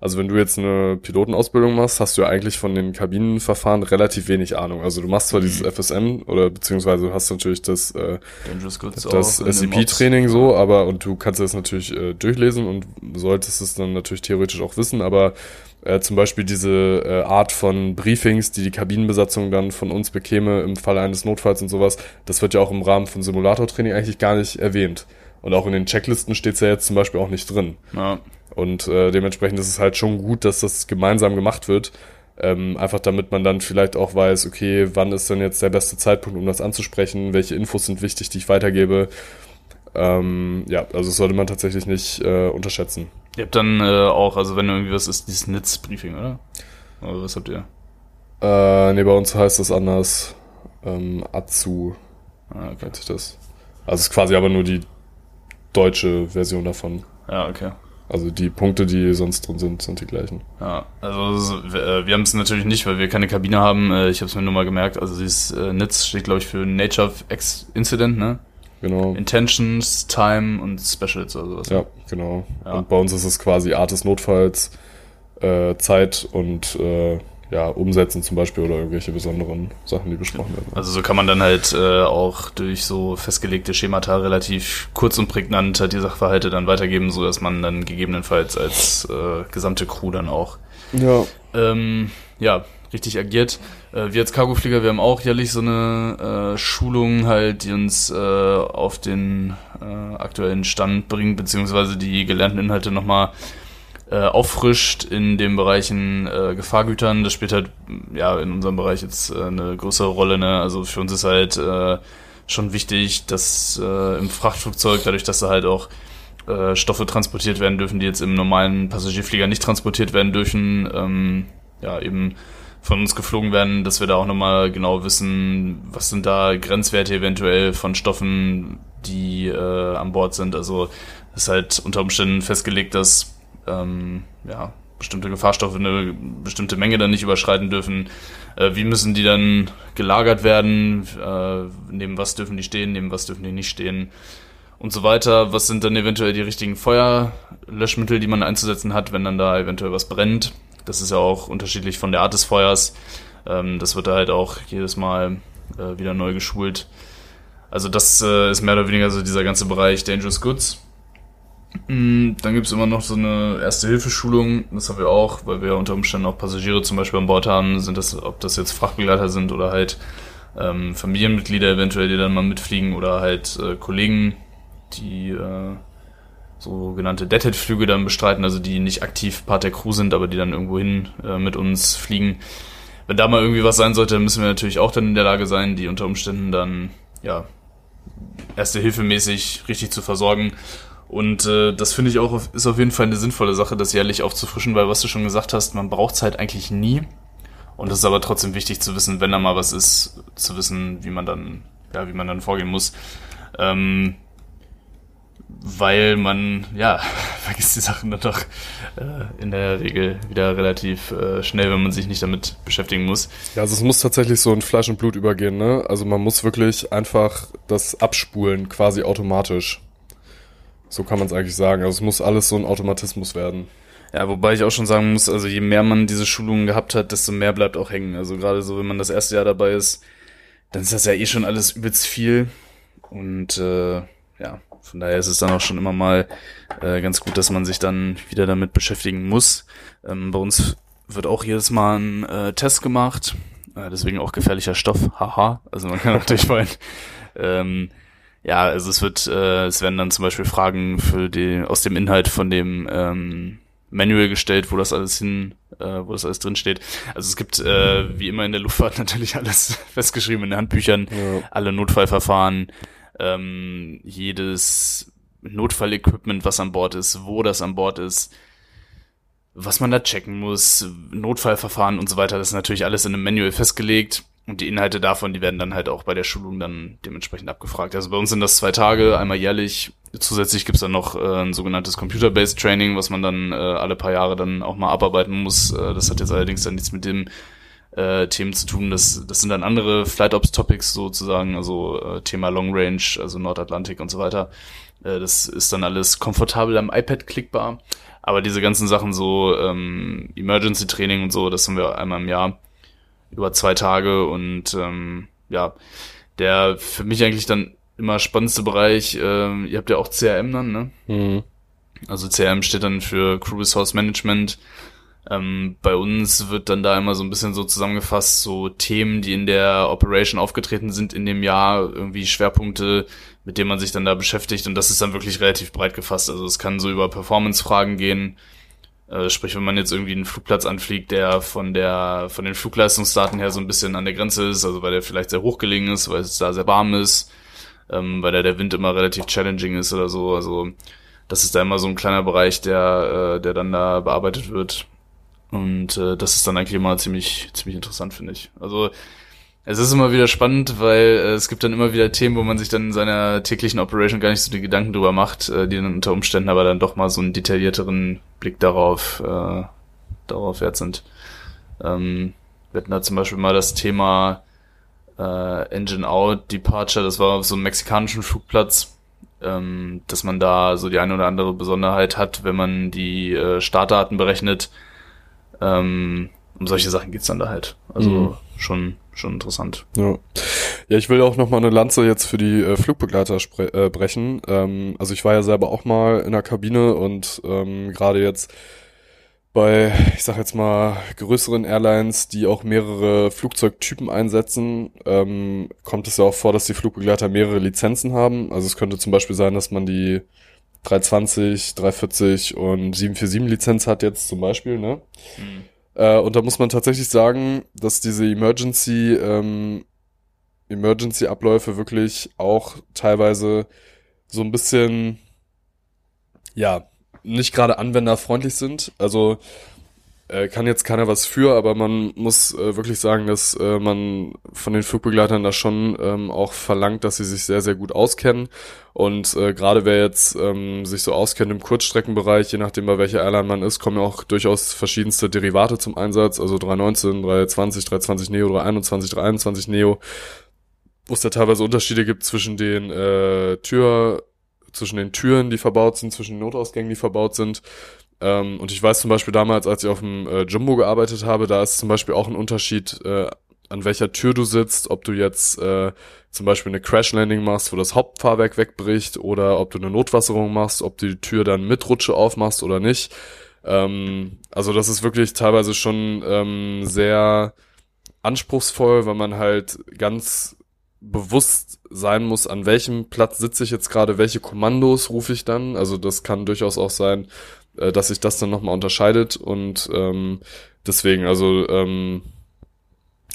Also wenn du jetzt eine Pilotenausbildung machst, hast du ja eigentlich von den Kabinenverfahren relativ wenig Ahnung. Also du machst zwar Mhm. dieses FSM oder beziehungsweise du hast natürlich das, äh, das SCP-Training Mods. so, aber und du kannst das natürlich äh, durchlesen und solltest es dann natürlich theoretisch auch wissen, aber äh, zum Beispiel diese äh, Art von Briefings, die die Kabinenbesatzung dann von uns bekäme im Falle eines Notfalls und sowas, das wird ja auch im Rahmen von Simulatortraining eigentlich gar nicht erwähnt. Und auch in den Checklisten steht's ja jetzt zum Beispiel auch nicht drin. Ja, Und äh, dementsprechend ist es halt schon gut, dass das gemeinsam gemacht wird. Ähm, einfach damit man dann vielleicht auch weiß, okay, wann ist denn jetzt der beste Zeitpunkt, um das anzusprechen, welche Infos sind wichtig, die ich weitergebe. Ähm, ja, also das sollte man tatsächlich nicht äh, unterschätzen. ihr habt dann äh, auch, also wenn irgendwie was ist, dieses NITS-Briefing, oder? Oder was habt ihr? Äh, nee, bei uns heißt das anders. Ähm, Azu Ah, okay. nennt das. Also es ist quasi aber nur die deutsche Version davon. Ja, okay. Also die Punkte, die sonst drin sind, sind die gleichen. Ja, also wir, äh, wir haben es natürlich nicht, weil wir keine Kabine haben. Äh, Ich habe es mir nur mal gemerkt. Also dieses äh, NITS steht, glaube ich, für Nature of X Incident, ne? Genau. Intentions, Time und Specials oder sowas. Ja, genau. Ja. Und bei uns ist es quasi Art des Notfalls, äh, Zeit und äh, ja, umsetzen zum Beispiel oder irgendwelche besonderen Sachen, die besprochen werden. Also so kann man dann halt äh, auch durch so festgelegte Schemata relativ kurz und prägnant halt die Sachverhalte dann weitergeben, so dass man dann gegebenenfalls als äh, gesamte Crew dann auch ja, ähm, ja richtig agiert. Äh, wir als Cargoflieger, wir haben auch jährlich so eine äh, Schulung halt, die uns äh, auf den äh, aktuellen Stand bringt, beziehungsweise die gelernten Inhalte nochmal äh, auffrischt in den Bereichen äh, Gefahrgütern. Das spielt halt ja in unserem Bereich jetzt äh, eine größere Rolle. Ne? Also für uns ist halt äh, schon wichtig, dass äh, im Frachtflugzeug, dadurch, dass da halt auch äh, Stoffe transportiert werden dürfen, die jetzt im normalen Passagierflieger nicht transportiert werden dürfen, ähm, ja eben von uns geflogen werden, dass wir da auch nochmal genau wissen, was sind da Grenzwerte eventuell von Stoffen, die äh, an Bord sind. Also ist halt unter Umständen festgelegt, dass ähm, ja, bestimmte Gefahrstoffe eine bestimmte Menge dann nicht überschreiten dürfen. Äh, wie müssen die dann gelagert werden? Äh, neben was dürfen die stehen? Neben was dürfen die nicht stehen? Und so weiter. Was sind dann eventuell die richtigen Feuerlöschmittel, die man einzusetzen hat, wenn dann da eventuell was brennt? Das ist ja auch unterschiedlich von der Art des Feuers. Ähm, das wird da halt auch jedes Mal äh, wieder neu geschult. Also das äh, ist mehr oder weniger so dieser ganze Bereich Dangerous Goods. Mm, Dann gibt's immer noch so eine Erste-Hilfe-Schulung, das haben wir auch, weil wir unter Umständen auch Passagiere zum Beispiel an Bord haben, sind das, ob das jetzt Frachtbegleiter sind oder halt ähm, Familienmitglieder eventuell, die dann mal mitfliegen oder halt äh, Kollegen, die äh, sogenannte Deadhead-Flüge dann bestreiten, also die nicht aktiv Part der Crew sind, aber die dann irgendwo hin äh, mit uns fliegen. Wenn da mal irgendwie was sein sollte, müssen wir natürlich auch dann in der Lage sein, die unter Umständen dann, ja, erste Hilfe mäßig richtig zu versorgen. Und äh, das finde ich auch auf, ist auf jeden Fall eine sinnvolle Sache, das jährlich aufzufrischen, weil was du schon gesagt hast, man braucht es halt eigentlich nie. Und es ist aber trotzdem wichtig zu wissen, wenn da mal was ist, zu wissen, wie man dann, ja, wie man dann vorgehen muss. Ähm, weil man, ja, vergisst die Sachen dann doch äh, in der Regel wieder relativ äh, schnell, wenn man sich nicht damit beschäftigen muss. Ja, also es muss tatsächlich so in Fleisch und Blut übergehen, ne? Also man muss wirklich einfach das abspulen, quasi automatisch. So kann man es eigentlich sagen. Also es muss alles so ein Automatismus werden. Ja, wobei ich auch schon sagen muss, also je mehr man diese Schulungen gehabt hat, desto mehr bleibt auch hängen. Also gerade so, wenn man das erste Jahr dabei ist, dann ist das ja eh schon alles übelst viel. Und äh, ja, von daher ist es dann auch schon immer mal äh, ganz gut, dass man sich dann wieder damit beschäftigen muss. Ähm, bei uns wird auch jedes Mal ein äh, Test gemacht, äh, deswegen auch gefährlicher Stoff, haha. Also man kann natürlich wollen. Ähm, ja, also es wird, äh, es werden dann zum Beispiel Fragen für die aus dem Inhalt von dem ähm, Manual gestellt, wo das alles hin, äh, wo das alles drin steht. Also es gibt äh, wie immer in der Luftfahrt natürlich alles festgeschrieben in den Handbüchern, Ja. alle Notfallverfahren, ähm, jedes Notfallequipment, was an Bord ist, wo das an Bord ist, was man da checken muss, Notfallverfahren und so weiter, das ist natürlich alles in einem Manual festgelegt. Und die Inhalte davon, die werden dann halt auch bei der Schulung dann dementsprechend abgefragt. Also bei uns sind das zwei Tage, einmal jährlich. Zusätzlich gibt's dann noch äh, ein sogenanntes Computer-Based Training, was man dann äh, alle paar Jahre dann auch mal abarbeiten muss. Äh, das hat jetzt allerdings dann nichts mit dem äh, Themen zu tun. Das, das sind dann andere Flight Ops Topics sozusagen, also äh, Thema Long Range, also Nordatlantik und so weiter. Äh, das ist dann alles komfortabel am iPad klickbar. Aber diese ganzen Sachen so ähm, Emergency Training und so, das haben wir einmal im Jahr über zwei Tage und ähm, ja, der für mich eigentlich dann immer spannendste Bereich, ähm, ihr habt ja auch CRM dann, ne? Mhm. Also CRM steht dann für Crew Resource Management. Ähm, bei uns wird dann da immer so ein bisschen so zusammengefasst, so Themen, die in der Operation aufgetreten sind in dem Jahr, irgendwie Schwerpunkte, mit denen man sich dann da beschäftigt und das ist dann wirklich relativ breit gefasst. Also es kann so über Performance-Fragen gehen, äh, sprich, wenn man jetzt irgendwie einen Flugplatz anfliegt, der von der, von den Flugleistungsdaten her so ein bisschen an der Grenze ist, also weil der vielleicht sehr hoch gelegen ist, weil es da sehr warm ist, ähm, weil da der Wind immer relativ challenging ist oder so. Also das ist da immer so ein kleiner Bereich, der, äh, der dann da bearbeitet wird. Und äh, das ist dann eigentlich immer ziemlich, ziemlich interessant, finde ich. Also es ist immer wieder spannend, weil äh, es gibt dann immer wieder Themen, wo man sich dann in seiner täglichen Operation gar nicht so die Gedanken drüber macht, äh, die dann unter Umständen aber dann doch mal so einen detaillierteren Blick darauf, äh, darauf wert sind. Ähm, wir hatten da zum Beispiel mal das Thema äh, Engine Out Departure, das war auf so einem mexikanischen Flugplatz, ähm, dass man da so die eine oder andere Besonderheit hat, wenn man die äh, Startdaten berechnet, Ähm, um solche Sachen geht's dann da halt. Also mhm. schon, schon interessant. Ja. ja, ich will auch noch mal eine Lanze jetzt für die äh, Flugbegleiter äh, brechen. Ähm, also ich war ja selber auch mal in der Kabine und ähm, gerade jetzt bei, ich sag jetzt mal, größeren Airlines, die auch mehrere Flugzeugtypen einsetzen, ähm, kommt es ja auch vor, dass die Flugbegleiter mehrere Lizenzen haben. Also es könnte zum Beispiel sein, dass man die 320, 340 und 747 Lizenz hat jetzt zum Beispiel, ne? Mhm. Äh, und da muss man tatsächlich sagen, dass diese Emergency, ähm, Emergency-Abläufe wirklich auch teilweise so ein bisschen, ja, nicht gerade anwenderfreundlich sind. Also äh, kann jetzt keiner was für, aber man muss äh, wirklich sagen, dass äh, man von den Flugbegleitern da schon ähm, auch verlangt, dass sie sich sehr, sehr gut auskennen. Und äh, gerade wer jetzt ähm, sich so auskennt im Kurzstreckenbereich, je nachdem bei welcher Airline man ist, kommen ja auch durchaus verschiedenste Derivate zum Einsatz, also 319, 320, 320 Neo, 321, 321 Neo, wo es ja teilweise Unterschiede gibt zwischen den äh, Tür, zwischen den Türen, die verbaut sind, zwischen den Notausgängen, die verbaut sind. Ähm, und ich weiß zum Beispiel damals, als ich auf dem äh, Jumbo gearbeitet habe, da ist zum Beispiel auch ein Unterschied, äh, an welcher Tür du sitzt, ob du jetzt äh, zum Beispiel eine Crash Landing machst, wo das Hauptfahrwerk wegbricht, oder ob du eine Notwasserung machst, ob du die Tür dann mit Rutsche aufmachst oder nicht. Ähm, also das ist wirklich teilweise schon ähm, sehr anspruchsvoll, weil man halt ganz bewusst sein muss, an welchem Platz sitze ich jetzt gerade, welche Kommandos rufe ich dann. Also das kann durchaus auch sein, äh, dass sich das dann nochmal unterscheidet und ähm, deswegen, also ähm,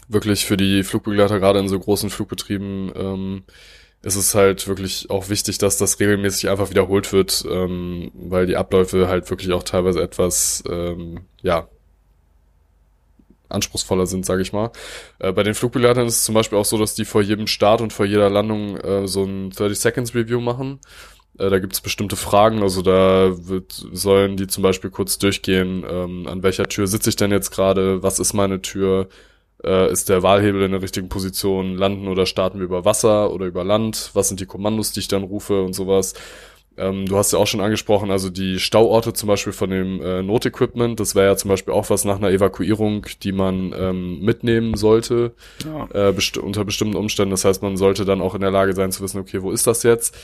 wirklich für die Flugbegleiter, gerade in so großen Flugbetrieben, ähm, ist es halt wirklich auch wichtig, dass das regelmäßig einfach wiederholt wird, ähm, weil die Abläufe halt wirklich auch teilweise etwas, ähm, ja, anspruchsvoller sind, sage ich mal. Äh, bei den Flugbegleitern ist es zum Beispiel auch so, dass die vor jedem Start und vor jeder Landung äh, so ein 30 Seconds Review machen. Äh, da gibt es bestimmte Fragen, also da wird, sollen die zum Beispiel kurz durchgehen, ähm, an welcher Tür sitze ich denn jetzt gerade, was ist meine Tür, äh, ist der Wahlhebel in der richtigen Position, landen oder starten wir über Wasser oder über Land, was sind die Kommandos, die ich dann rufe und sowas. Ähm, du hast ja auch schon angesprochen, also die Stauorte zum Beispiel von dem äh, Notequipment, das wäre ja zum Beispiel auch was nach einer Evakuierung, die man ähm, mitnehmen sollte, ja. äh, best unter bestimmten Umständen. Das heißt, man sollte dann auch in der Lage sein zu wissen, okay, wo ist das jetzt?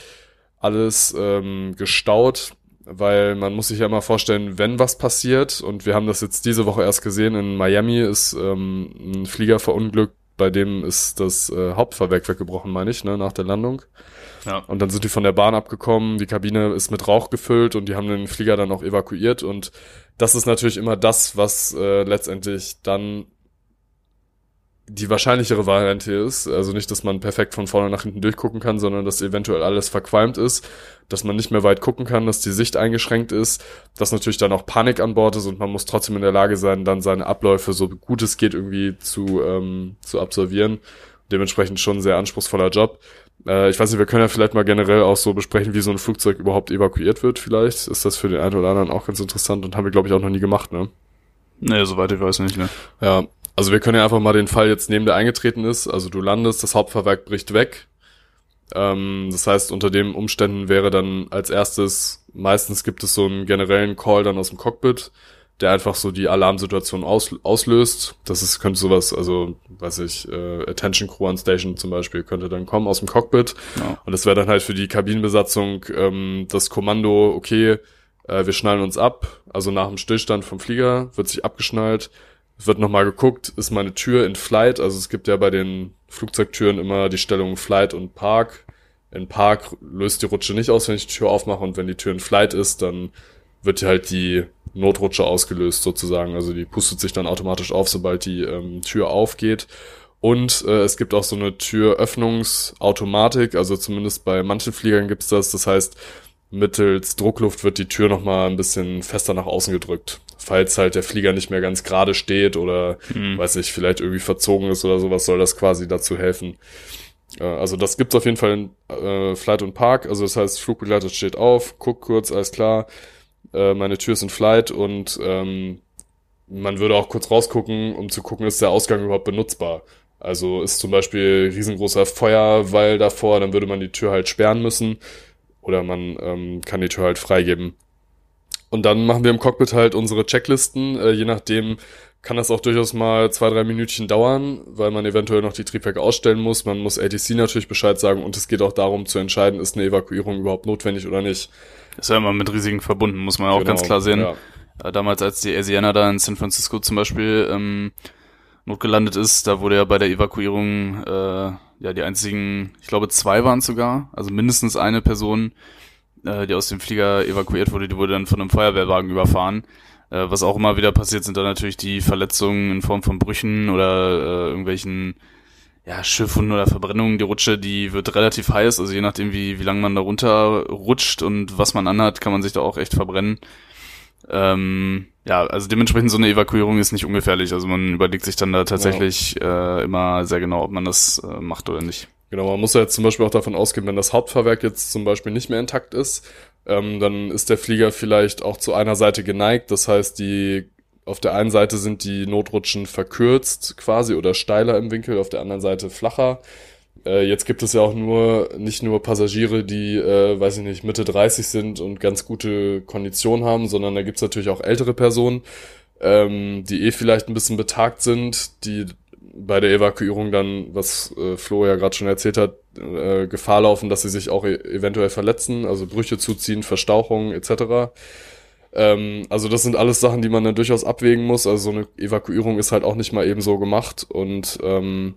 Alles ähm, gestaut, weil man muss sich ja mal vorstellen, wenn was passiert, und wir haben das jetzt diese Woche erst gesehen, in Miami ist ähm, ein Flieger verunglückt, bei dem ist das äh, Hauptfahrwerk weggebrochen, meine ich, ne, nach der Landung. Ja. Und dann sind die von der Bahn abgekommen, die Kabine ist mit Rauch gefüllt und die haben den Flieger dann auch evakuiert und das ist natürlich immer das, was äh, letztendlich dann die wahrscheinlichere Variante ist. Also nicht, dass man perfekt von vorne nach hinten durchgucken kann, sondern dass eventuell alles verqualmt ist, dass man nicht mehr weit gucken kann, dass die Sicht eingeschränkt ist, dass natürlich dann auch Panik an Bord ist und man muss trotzdem in der Lage sein, dann seine Abläufe so gut es geht irgendwie zu, ähm, zu absolvieren. Dementsprechend schon ein sehr anspruchsvoller Job. Äh, ich weiß nicht, wir können ja vielleicht mal generell auch so besprechen, wie so ein Flugzeug überhaupt evakuiert wird vielleicht. Ist das für den einen oder anderen auch ganz interessant und haben wir, glaube ich, auch noch nie gemacht, ne? Nee, soweit ich weiß nicht, ne? Ja, also wir können ja einfach mal den Fall jetzt nehmen, der eingetreten ist. Also du landest, das Hauptfahrwerk bricht weg. Ähm, das heißt, unter den Umständen wäre dann als erstes, meistens gibt es so einen generellen Call dann aus dem Cockpit der einfach so die Alarmsituation aus, auslöst. Das ist, könnte sowas, also, weiß ich, äh, Attention Crew on Station zum Beispiel, könnte dann kommen aus dem Cockpit. Ja. Und das wäre dann halt für die Kabinenbesatzung ähm, das Kommando, okay, äh, wir schnallen uns ab. Also nach dem Stillstand vom Flieger wird sich abgeschnallt. Es wird nochmal geguckt, ist meine Tür in Flight? Also es gibt ja bei den Flugzeugtüren immer die Stellung Flight und Park. In Park löst die Rutsche nicht aus, wenn ich die Tür aufmache und wenn die Tür in Flight ist, dann wird halt die Notrutsche ausgelöst sozusagen. Also die pustet sich dann automatisch auf, sobald die ähm, Tür aufgeht. Und äh, es gibt auch so eine Türöffnungsautomatik, also zumindest bei manchen Fliegern gibt's das. Das heißt, mittels Druckluft wird die Tür nochmal ein bisschen fester nach außen gedrückt. Falls halt der Flieger nicht mehr ganz gerade steht oder, mhm. weiß ich, vielleicht irgendwie verzogen ist oder sowas, soll das quasi dazu helfen. Äh, also das gibt's auf jeden Fall in äh, Flight und Park. Also das heißt, Flugbegleiter steht auf, guckt kurz, alles klar, äh, meine Tür ist in Flight und ähm, man würde auch kurz rausgucken, um zu gucken, ist der Ausgang überhaupt benutzbar. Also ist zum Beispiel riesengroßer Feuerwall davor, dann würde man die Tür halt sperren müssen oder man ähm, kann die Tür halt freigeben. Und dann machen wir im Cockpit halt unsere Checklisten, äh, je nachdem kann das auch durchaus mal zwei, drei Minütchen dauern, weil man eventuell noch die Triebwerke ausstellen muss. Man muss ATC natürlich Bescheid sagen und es geht auch darum zu entscheiden, ist eine Evakuierung überhaupt notwendig oder nicht. Ist ja immer mit Risiken verbunden, muss man auch genau, ganz klar sehen. Ja. Äh, damals, als die Asiana da in San Francisco zum Beispiel ähm, notgelandet ist, da wurde ja bei der Evakuierung äh, ja die einzigen, ich glaube zwei waren sogar, also mindestens eine Person, äh, die aus dem Flieger evakuiert wurde, die wurde dann von einem Feuerwehrwagen überfahren. Äh, was auch immer wieder passiert, sind dann natürlich die Verletzungen in Form von Brüchen oder äh, irgendwelchen ja, Schiffwunden oder Verbrennungen. Die Rutsche, die wird relativ heiß, also je nachdem, wie, wie lange man da runter rutscht und was man anhat, kann man sich da auch echt verbrennen. Ähm, ja, also dementsprechend so eine Evakuierung ist nicht ungefährlich. Also man überlegt sich dann da tatsächlich ja. äh, immer sehr genau, ob man das äh, macht oder nicht. Genau, man muss ja jetzt zum Beispiel auch davon ausgehen, wenn das Hauptfahrwerk jetzt zum Beispiel nicht mehr intakt ist, ähm, dann ist der Flieger vielleicht auch zu einer Seite geneigt. Das heißt, die auf der einen Seite sind die Notrutschen verkürzt quasi oder steiler im Winkel, auf der anderen Seite flacher. Äh, jetzt gibt es ja auch nur nicht nur Passagiere, die, äh, weiß ich nicht, Mitte 30 sind und ganz gute Kondition haben, sondern da gibt's natürlich auch ältere Personen, ähm, die eh vielleicht ein bisschen betagt sind, die bei der Evakuierung dann, was äh, Flo ja gerade schon erzählt hat, äh, Gefahr laufen, dass sie sich auch e eventuell verletzen, also Brüche zuziehen, Verstauchungen etc. Ähm, also das sind alles Sachen, die man dann durchaus abwägen muss. Also so eine Evakuierung ist halt auch nicht mal eben so gemacht und ähm,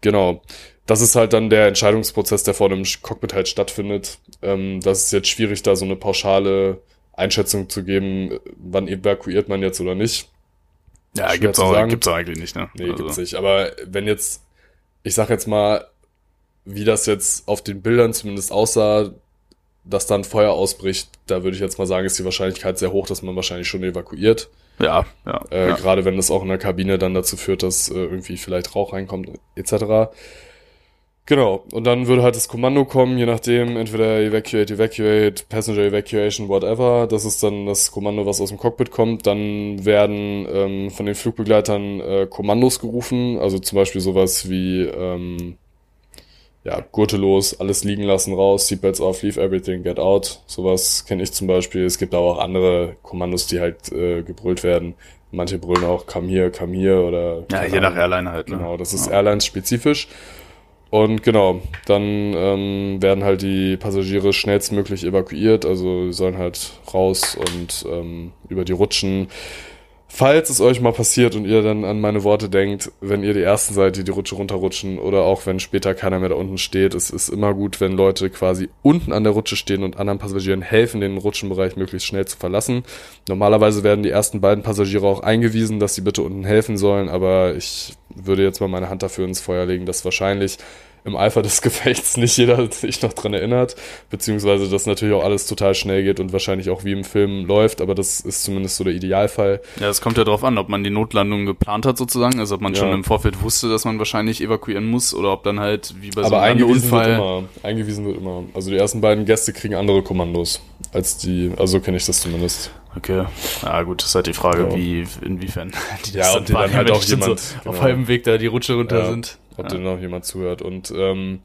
genau, das ist halt dann der Entscheidungsprozess, der vor dem Cockpit halt stattfindet. Ähm, das ist jetzt schwierig, da so eine pauschale Einschätzung zu geben, wann evakuiert man jetzt oder nicht. Ja, gibt's auch, gibt's auch eigentlich nicht, ne? Nee, also. gibt's nicht. Aber wenn jetzt, ich sag jetzt mal, wie das jetzt auf den Bildern zumindest aussah, dass dann Feuer ausbricht, da würde ich jetzt mal sagen, ist die Wahrscheinlichkeit sehr hoch, dass man wahrscheinlich schon evakuiert. Ja, ja. Äh, ja. Gerade wenn das auch in der Kabine dann dazu führt, dass äh, irgendwie vielleicht Rauch reinkommt, etc. Genau, und dann würde halt das Kommando kommen, je nachdem, entweder Evacuate, Evacuate, Passenger Evacuation, whatever. Das ist dann das Kommando, was aus dem Cockpit kommt. Dann werden ähm, von den Flugbegleitern äh, Kommandos gerufen, also zum Beispiel sowas wie ähm, ja, Gurte los, alles liegen lassen, raus, Seatbelts off, leave everything, get out. Sowas kenne ich zum Beispiel. Es gibt aber auch andere Kommandos, die halt äh, gebrüllt werden. Manche brüllen auch, come here, come here oder... Ja, je nach Airline halt. Ne? Genau, das ist ja. Airlines-spezifisch. Und genau, dann ähm, werden halt die Passagiere schnellstmöglich evakuiert, also sollen halt raus und ähm, über die Rutschen. Falls es euch mal passiert und ihr dann an meine Worte denkt, wenn ihr die ersten Seite die Rutsche runterrutschen oder auch wenn später keiner mehr da unten steht, es ist immer gut, wenn Leute quasi unten an der Rutsche stehen und anderen Passagieren helfen, den Rutschenbereich möglichst schnell zu verlassen. Normalerweise werden die ersten beiden Passagiere auch eingewiesen, dass sie bitte unten helfen sollen, aber ich würde jetzt mal meine Hand dafür ins Feuer legen, dass wahrscheinlich im Eifer des Gefechts nicht jeder sich noch dran erinnert, beziehungsweise dass natürlich auch alles total schnell geht und wahrscheinlich auch wie im Film läuft, aber das ist zumindest so der Idealfall. Ja, es kommt ja darauf an, ob man die Notlandung geplant hat sozusagen, also ob man ja. schon im Vorfeld wusste, dass man wahrscheinlich evakuieren muss oder ob dann halt wie bei so aber einem eingewiesen Unfall... Wird immer, eingewiesen wird immer. Also die ersten beiden Gäste kriegen andere Kommandos als die, also so kenne ich das zumindest. Okay, ja gut, das ist halt die Frage, ja. wie, inwiefern die das ja, dann, die dann halt auch jemand so genau. auf halbem Weg da die Rutsche runter ja. sind ob ja. dir noch jemand zuhört. Und ähm,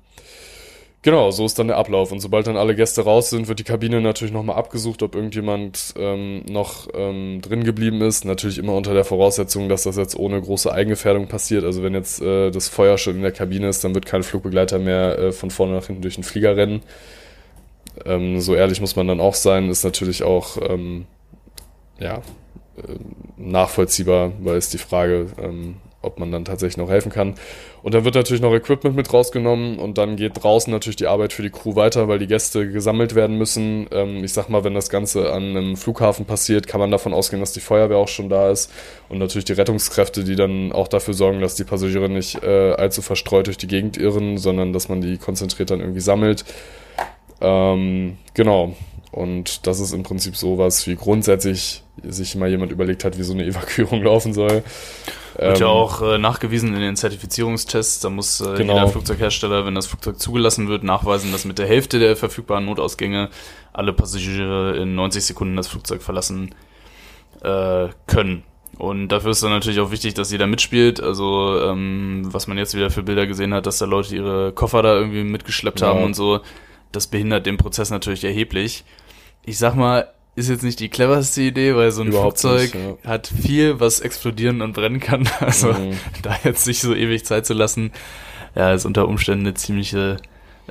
genau, so ist dann der Ablauf. Und sobald dann alle Gäste raus sind, wird die Kabine natürlich nochmal abgesucht, ob irgendjemand ähm, noch ähm, drin geblieben ist. Natürlich immer unter der Voraussetzung, dass das jetzt ohne große Eigengefährdung passiert. Also wenn jetzt äh, das Feuer schon in der Kabine ist, dann wird kein Flugbegleiter mehr äh, von vorne nach hinten durch den Flieger rennen. Ähm, so ehrlich muss man dann auch sein, ist natürlich auch ähm, ja, äh, nachvollziehbar, weil es die Frage, ähm, ob man dann tatsächlich noch helfen kann. Und dann wird natürlich noch Equipment mit rausgenommen und dann geht draußen natürlich die Arbeit für die Crew weiter, weil die Gäste gesammelt werden müssen. Ähm, ich sag mal, wenn das Ganze an einem Flughafen passiert, kann man davon ausgehen, dass die Feuerwehr auch schon da ist und natürlich die Rettungskräfte, die dann auch dafür sorgen, dass die Passagiere nicht äh, allzu verstreut durch die Gegend irren, sondern dass man die konzentriert dann irgendwie sammelt. Ähm, genau. Und das ist im Prinzip sowas, wie grundsätzlich sich mal jemand überlegt hat, wie so eine Evakuierung laufen soll. Wird ähm, ja auch äh, nachgewiesen in den Zertifizierungstests. Da muss äh, genau. jeder Flugzeughersteller, wenn das Flugzeug zugelassen wird, nachweisen, dass mit der Hälfte der verfügbaren Notausgänge alle Passagiere in 90 Sekunden das Flugzeug verlassen äh, können. Und dafür ist dann natürlich auch wichtig, dass jeder mitspielt. Also, ähm, was man jetzt wieder für Bilder gesehen hat, dass da Leute ihre Koffer da irgendwie mitgeschleppt ja. haben und so, das behindert den Prozess natürlich erheblich. Ich sag mal, ist jetzt nicht die cleverste Idee, weil so ein Überhaupt Flugzeug nicht, ja. hat viel, was explodieren und brennen kann. Also Mhm. da jetzt nicht so ewig Zeit zu lassen, ja, ist unter Umständen eine ziemliche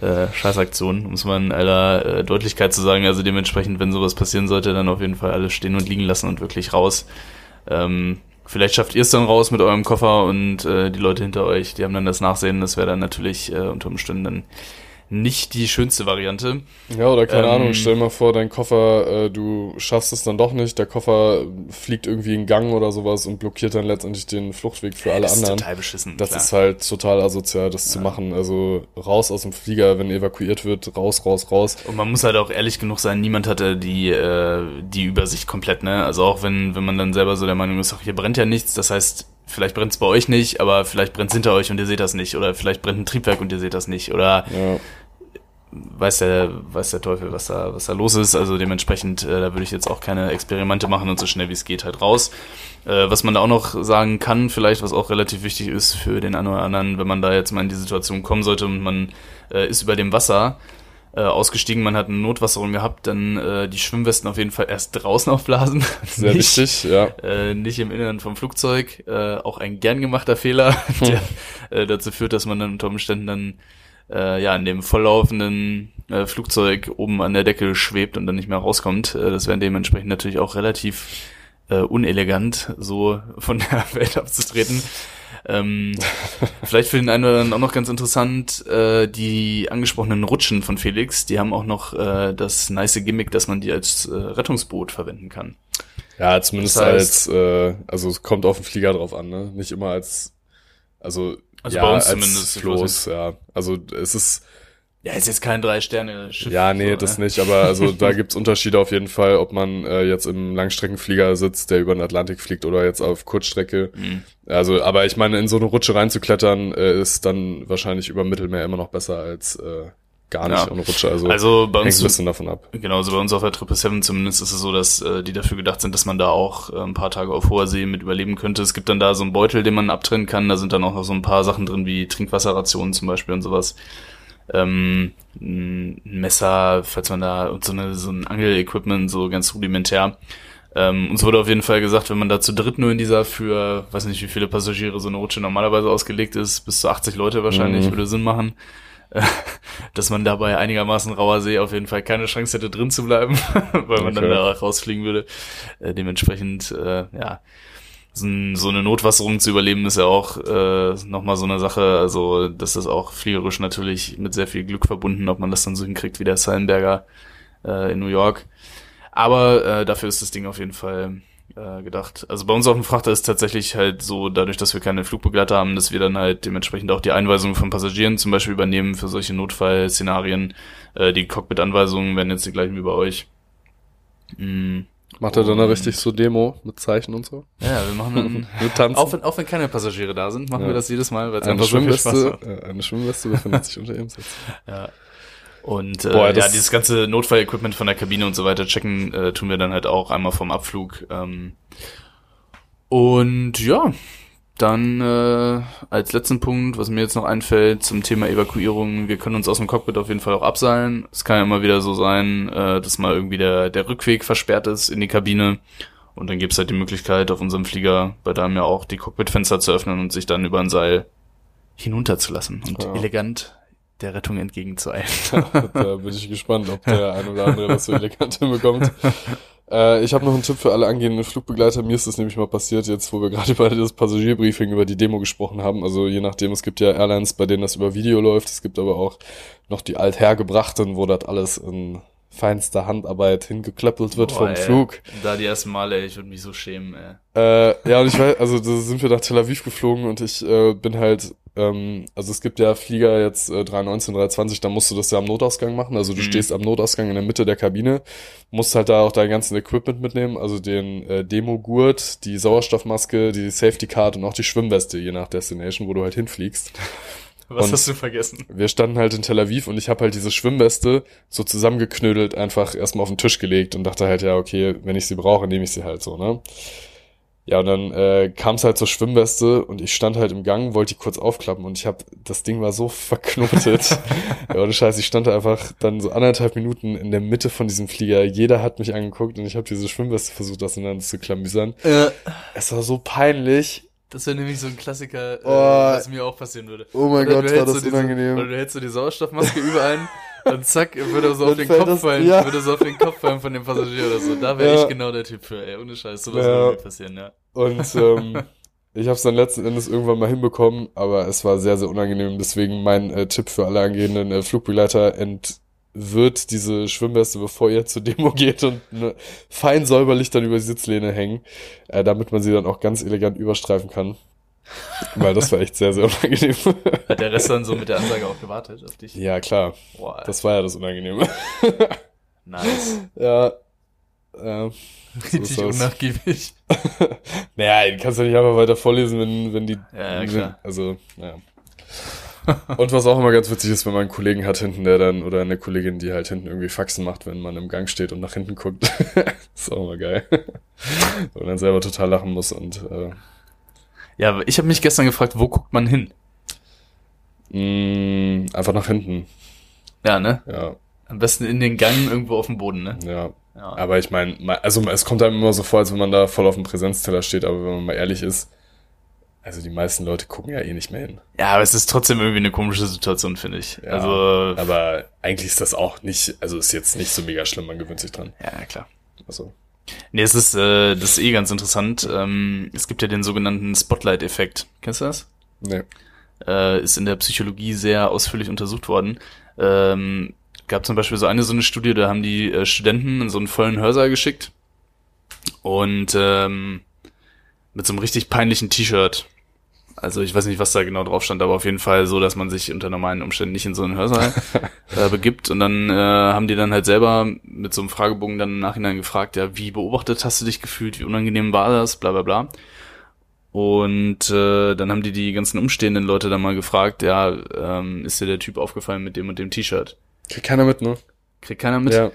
äh, Scheißaktion, um es mal in aller äh, Deutlichkeit zu sagen. Also dementsprechend, wenn sowas passieren sollte, dann auf jeden Fall alles stehen und liegen lassen und wirklich raus. Ähm, vielleicht schafft ihr es dann raus mit eurem Koffer und äh, die Leute hinter euch, die haben dann das Nachsehen. Das wäre dann natürlich äh, unter Umständen dann nicht die schönste Variante. Ja, oder keine Ähm, Ahnung, stell mal vor, dein Koffer, äh, du schaffst es dann doch nicht, der Koffer fliegt irgendwie in Gang oder sowas und blockiert dann letztendlich den Fluchtweg für alle das anderen. ist total beschissen. Das klar. ist halt total asozial, das zu machen. Also raus aus dem Flieger, wenn evakuiert wird, raus, raus, raus. Und man muss halt auch ehrlich genug sein, niemand hatte die, äh, die Übersicht komplett, ne? Also auch wenn, wenn man dann selber so der Meinung ist, ach, hier brennt ja nichts, das heißt, vielleicht brennt's bei euch nicht, aber vielleicht brennt's hinter euch und ihr seht das nicht. Oder vielleicht brennt ein Triebwerk und ihr seht das nicht. Oder Ja, weiß der, weiß der Teufel, was da, was da los ist. Also dementsprechend, äh, da würde ich jetzt auch keine Experimente machen und so schnell wie es geht halt raus. Äh, was man da auch noch sagen kann, vielleicht, was auch relativ wichtig ist für den einen oder anderen, wenn man da jetzt mal in die Situation kommen sollte und man äh, ist über dem Wasser äh, ausgestiegen, man hat eine Notwasserung gehabt, dann äh, die Schwimmwesten auf jeden Fall erst draußen aufblasen. sehr Nicht- wichtig, ja. äh, nicht im Inneren vom Flugzeug. Äh, auch ein gern gemachter Fehler, der äh, dazu führt, dass man dann unter Umständen dann äh, ja in dem volllaufenden äh, Flugzeug oben an der Decke schwebt und dann nicht mehr rauskommt. Äh, das wäre dementsprechend natürlich auch relativ äh, unelegant, so von der Welt abzutreten. Ähm, vielleicht für den einen oder anderen auch noch ganz interessant, äh, die angesprochenen Rutschen von Felix, die haben auch noch äh, das nice Gimmick, dass man die als äh, Rettungsboot verwenden kann. Ja, zumindest Das heißt- als, äh, also es kommt auf den Flieger drauf an, ne? Nicht immer als, also, Also ja, bei uns als zumindest, Floß, ja. Also es ist, Ja, ist jetzt kein Drei-Sterne-Schiff. ja, nee, so, das ne? nicht, aber also da gibt's Unterschiede auf jeden Fall, ob man äh, jetzt im Langstreckenflieger sitzt, der über den Atlantik fliegt oder jetzt auf Kurzstrecke. Mhm. Also, aber ich meine, in so eine Rutsche reinzuklettern, äh, ist dann wahrscheinlich über Mittelmeer immer noch besser als äh, gar nicht Ja. ohne Rutsche. Also, Also bei hängt uns, ein bisschen davon ab. genau, also bei uns auf der Triple Seven zumindest ist es so, dass äh, die dafür gedacht sind, dass man da auch äh, ein paar Tage auf hoher See mit überleben könnte. Es gibt dann da so einen Beutel, den man abtrennen kann. Da sind dann auch noch so ein paar Sachen drin, wie Trinkwasserrationen zum Beispiel und sowas. Ähm, ein Messer, falls man da und so, eine, so ein Angel-Equipment, so ganz rudimentär. Ähm, uns wurde auf jeden Fall gesagt, wenn man da zu dritt nur in dieser für, weiß nicht wie viele Passagiere so eine Rutsche normalerweise ausgelegt ist, bis zu 80 Leute wahrscheinlich, Mhm. würde Sinn machen, äh, dass man dabei einigermaßen rauer See auf jeden Fall keine Chance hätte drin zu bleiben, weil man dann Okay. da rausfliegen würde. Äh, dementsprechend, äh, ja, so, ein, so eine Notwasserung zu überleben ist ja auch äh, nochmal so eine Sache. Also das ist auch fliegerisch natürlich mit sehr viel Glück verbunden, ob man das dann so hinkriegt wie der Sallenberger äh, in New York. Aber äh, dafür ist das Ding auf jeden Fall äh, gedacht. Also bei uns auf dem Frachter ist tatsächlich halt so, dadurch, dass wir keine Flugbegleiter haben, dass wir dann halt dementsprechend auch die Einweisungen von Passagieren zum Beispiel übernehmen für solche Notfallszenarien. Äh, die Cockpit-Anweisungen werden jetzt die gleichen wie bei euch. Mm, Macht er dann da richtig so Demo mit Zeichen und so? ja, wir machen dann, Mit Tanzen? auch wenn, auch wenn keine Passagiere da sind, machen Ja. wir das jedes Mal, weil es einfach so viel Spaß macht. äh, eine Schwimmweste befindet sich unter ihrem Sitz. Ja. Und äh, Boah, ja, dieses ganze Notfall-Equipment von der Kabine und so weiter checken äh, tun wir dann halt auch einmal vom Abflug. Ähm, und ja, dann äh, als letzten Punkt, was mir jetzt noch einfällt zum Thema Evakuierung, wir können uns aus dem Cockpit auf jeden Fall auch abseilen. Es kann ja immer wieder so sein, äh, dass mal irgendwie der, der Rückweg versperrt ist in die Kabine. Und dann gibt's halt die Möglichkeit, auf unserem Flieger bei Damen ja auch die Cockpitfenster zu öffnen und sich dann über ein Seil hinunterzulassen und Ja. elegant der Rettung entgegenzueilen. da bin ich gespannt, ob der ein oder andere das so elegant hinbekommt. Äh, ich habe noch einen Tipp für alle angehenden Flugbegleiter. Mir ist das nämlich mal passiert, jetzt wo wir gerade bei das Passagierbriefing über die Demo gesprochen haben. Also je nachdem, es gibt ja Airlines, bei denen das über Video läuft. Es gibt aber auch noch die althergebrachten, wo das alles in feinster Handarbeit hingeklöppelt wird Boah, vom ey. Flug. Da die ersten Male, ey, ich würde mich so schämen, ey. Äh, ja, und ich weiß, also da sind wir nach Tel Aviv geflogen und ich äh, bin halt, ähm, also es gibt ja Flieger jetzt äh, 319, 320, da musst du das ja am Notausgang machen. Also du Mhm. stehst am Notausgang in der Mitte der Kabine, musst halt da auch dein ganzen Equipment mitnehmen, also den äh, Demo-Gurt, die Sauerstoffmaske, die Safety Card und auch die Schwimmweste, je nach Destination, wo du halt hinfliegst. Was Und- hast du vergessen? Wir standen halt in Tel Aviv und ich habe halt diese Schwimmweste so zusammengeknödelt einfach erstmal auf den Tisch gelegt und dachte halt, ja, okay, wenn ich sie brauche, nehme ich sie halt so, ne? Ja, und dann äh, kam es halt zur Schwimmweste und ich stand halt im Gang, wollte die kurz aufklappen und ich habe, das Ding war so verknotet. ja, ohne Scheiß, ich stand da einfach dann so anderthalb Minuten in der Mitte von diesem Flieger. Jeder hat mich angeguckt und ich habe diese Schwimmweste versucht, auseinander zu klamüsern. Äh, Es war so peinlich. Das wäre nämlich so ein Klassiker, äh, Oh. was mir auch passieren würde. Oh mein Gott, war das so unangenehm. Oder du hältst so die Sauerstoffmaske über einen und zack, würde er so auf den Kopf das- fallen, ja. würde so auf den Kopf fallen von dem Passagier oder so. Da wäre Ja. ich genau der Typ für, ey, ohne Scheiß, sowas Ja. würde mir passieren, ja. Und ähm, ich habe es dann letzten Endes irgendwann mal hinbekommen, aber es war sehr, sehr unangenehm. Deswegen mein äh, Tipp für alle angehenden äh, Flugbegleiter, entwirrt diese Schwimmweste, bevor ihr zur Demo geht und ne, fein säuberlich dann über die Sitzlehne hängen, äh, damit man sie dann auch ganz elegant überstreifen kann. Weil das war echt sehr, sehr unangenehm. Hat der Rest dann so mit der Ansage auch gewartet auf dich? ja, klar. Boah, Das war ja das Unangenehme. nice. ja. Äh, Richtig das. unnachgiebig. naja, den kannst du nicht einfach weiter vorlesen, wenn, wenn die. Ja, ja, klar. Also, ja. Und was auch immer ganz witzig ist, wenn man einen Kollegen hat hinten, der dann, oder eine Kollegin, die halt hinten irgendwie Faxen macht, wenn man im Gang steht und nach hinten guckt. ist auch immer geil. und dann selber total lachen muss und äh, Ja, aber ich habe mich gestern gefragt, wo guckt man hin? mh, einfach nach hinten. Ja, ne? Ja, Am besten in den Gang irgendwo auf dem Boden, ne? ja. Ja. Aber ich meine, also es kommt einem immer so vor, als wenn man da voll auf dem Präsenzteller steht, aber wenn man mal ehrlich ist, also die meisten Leute gucken ja eh nicht mehr hin. Ja, aber es ist trotzdem irgendwie eine komische Situation, finde ich. Ja, also, aber eigentlich ist das auch nicht, also ist jetzt nicht so mega schlimm, man gewöhnt sich dran. ja, klar. Also, Nee, es ist, äh, das ist eh ganz interessant. Ähm, es gibt ja den sogenannten Spotlight-Effekt. Kennst du das? nee. Äh, ist in der Psychologie sehr ausführlich untersucht worden. Ähm, gab zum Beispiel so eine so eine Studie, da haben die äh, Studenten in so einen vollen Hörsaal geschickt und ähm, mit so einem richtig peinlichen T-Shirt. Also ich weiß nicht, was da genau drauf stand, aber auf jeden Fall so, dass man sich unter normalen Umständen nicht in so einen Hörsaal äh, begibt. Und dann äh, haben die dann halt selber mit so einem Fragebogen dann im Nachhinein gefragt, ja, wie beobachtet hast du dich gefühlt, wie unangenehm war das, bla bla bla. Und äh, dann haben die die ganzen umstehenden Leute dann mal gefragt, ja, ähm, ist dir der Typ aufgefallen mit dem und dem T-Shirt? Kriegt keiner mit, ne? Kriegt keiner mit. Ja.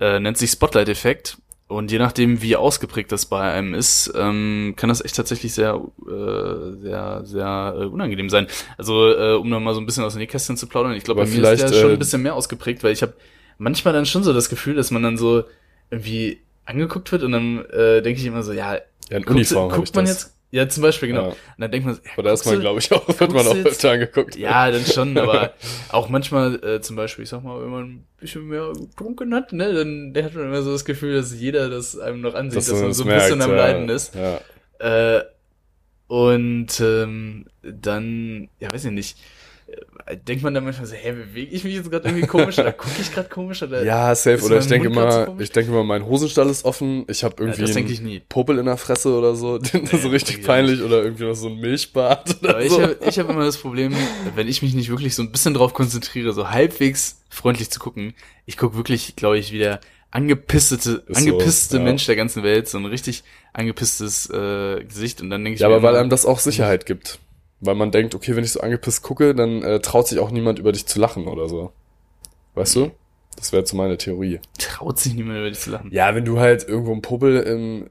Äh, nennt sich Spotlight-Effekt. Und je nachdem, wie ausgeprägt das bei einem ist, ähm, kann das echt tatsächlich sehr, äh, sehr, sehr äh, unangenehm sein. Also, äh, um noch mal so ein bisschen aus den Nähkästchen zu plaudern, ich glaube, bei mir ist der vielleicht, schon äh, ein bisschen mehr ausgeprägt, weil ich habe manchmal dann schon so das Gefühl, dass man dann so irgendwie angeguckt wird und dann äh, denke ich immer so, ja, Ja, in guckt, Uniform guckt man das. jetzt? Ja, zum Beispiel, genau. Ja. Und dann denkt man, ja, da ist man, glaube ich, auch, wird man auch öfter angeguckt. ja, dann schon, aber auch manchmal, äh, zum Beispiel, ich sag mal, wenn man ein bisschen mehr getrunken hat, ne, dann der hat man immer so das Gefühl, dass jeder das einem noch ansieht, dass, man man so ein merkt, bisschen am ja. Leiden ist. Ja. Äh, und ähm, dann, ja, weiß ich nicht, denkt man dann manchmal so, hä, bewege ich mich jetzt gerade irgendwie komisch oder gucke ich gerade komisch oder ja, safe. Oder ich denke grad so ich denke mal, mein Hosenstall ist offen. Ich habe Ja, irgendwie das einen denke ich nie. Popel in der Fresse oder so. so richtig ja, peinlich. Oder irgendwie noch so ein Milchbart oder Aber ich so. habe ich hab immer das Problem, wenn ich mich nicht wirklich so ein bisschen drauf konzentriere, so halbwegs freundlich zu gucken, ich guck wirklich, glaube ich, wie der angepistete, Ist so, angepisste ja. Mensch der ganzen Welt, so ein richtig angepisstes äh, Gesicht und dann denke ich Ja, aber weil immer, einem das auch Sicherheit gibt. Weil man denkt, okay, wenn ich so angepisst gucke, dann äh, traut sich auch niemand über dich zu lachen oder so. Weißt du? Das wäre jetzt so meine Theorie. traut sich niemand über dich zu lachen. Ja, wenn du halt irgendwo einen Puppel im,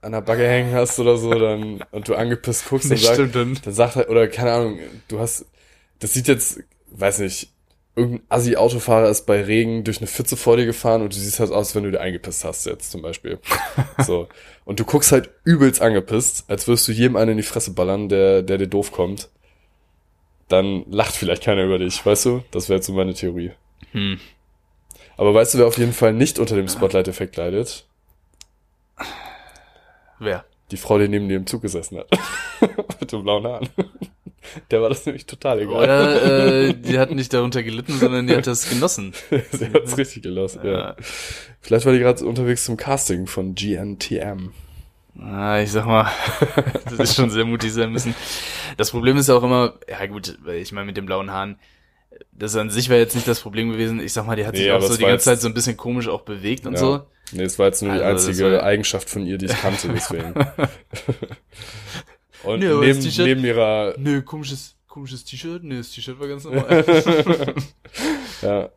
an der Backe hängen hast oder so, dann, und du angepisst guckst, stimmt dann. dann sagt halt, oder keine Ahnung, du hast, das sieht jetzt, weiß nicht, irgendein Assi-Autofahrer ist bei Regen durch eine Pfütze vor dir gefahren und du siehst halt aus, wenn du dir eingepisst hast jetzt zum Beispiel. so. Und du guckst halt übelst angepisst, als würdest du jedem einen in die Fresse ballern, der, der dir doof kommt. Dann lacht vielleicht keiner über dich, weißt du? Das wäre jetzt so meine Theorie. Hm. Aber weißt du, wer auf jeden Fall nicht unter dem Spotlight-Effekt leidet? Wer? Die Frau, die neben dir im Zug gesessen hat. Mit dem blauen Haaren. Der war das nämlich total egal. Oder äh, die hat nicht darunter gelitten, sondern die hat das genossen. Sie hat's richtig gelassen, ja. Ja. Vielleicht war die gerade unterwegs zum Casting von GNTM. Ah, ich sag mal, das ist schon sehr mutig sein müssen. Das Problem ist ja auch immer, ja gut, ich meine mit den blauen Haaren, das an sich wäre jetzt nicht das Problem gewesen. Ich sag mal, die hat sich Nee, auch so es die ganze Zeit so ein bisschen komisch auch bewegt und Ja. so. Nee, es war jetzt nur die Also, einzige war- Eigenschaft von ihr, die ich kannte, deswegen. Und Nee, neben, neben ihrer, Nö, komisches, komisches T-Shirt. Nö, das T-Shirt war ganz normal. ja,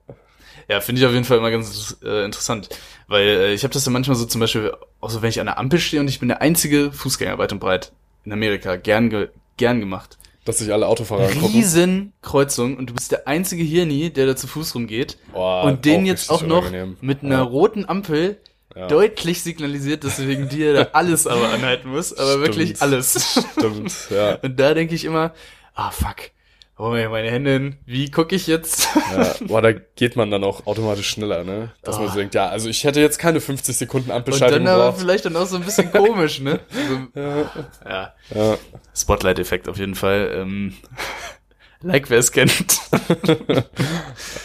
Ja, finde ich auf jeden Fall immer ganz äh, interessant, weil äh, ich habe das ja manchmal so zum Beispiel, auch so wenn ich an der Ampel stehe und ich bin der einzige Fußgänger weit und breit in Amerika, gern ge gern gemacht. Dass sich alle Autofahrer. Riesen Kreuzung und du bist der einzige hier nie, der da zu Fuß rumgeht Boah, und den jetzt auch noch unangenehm. mit einer Ja. roten Ampel Ja. deutlich signalisiert, dass du wegen dir da alles aber anhalten musst, aber Stimmt. wirklich alles. Stimmt, ja. Und da denke ich immer, ah fuck, wo haben wir meine Hände hin? Wie gucke ich jetzt? ja. Boah, da geht man dann auch automatisch schneller, ne? Dass man Ah. so denkt, ja, also ich hätte jetzt keine 50 Sekunden Und Ampelschaltung dann aber vielleicht dann auch so ein bisschen komisch, ne? So, Ja. ja, Ja. Spotlight-Effekt auf jeden Fall. Ähm, like wer es kennt.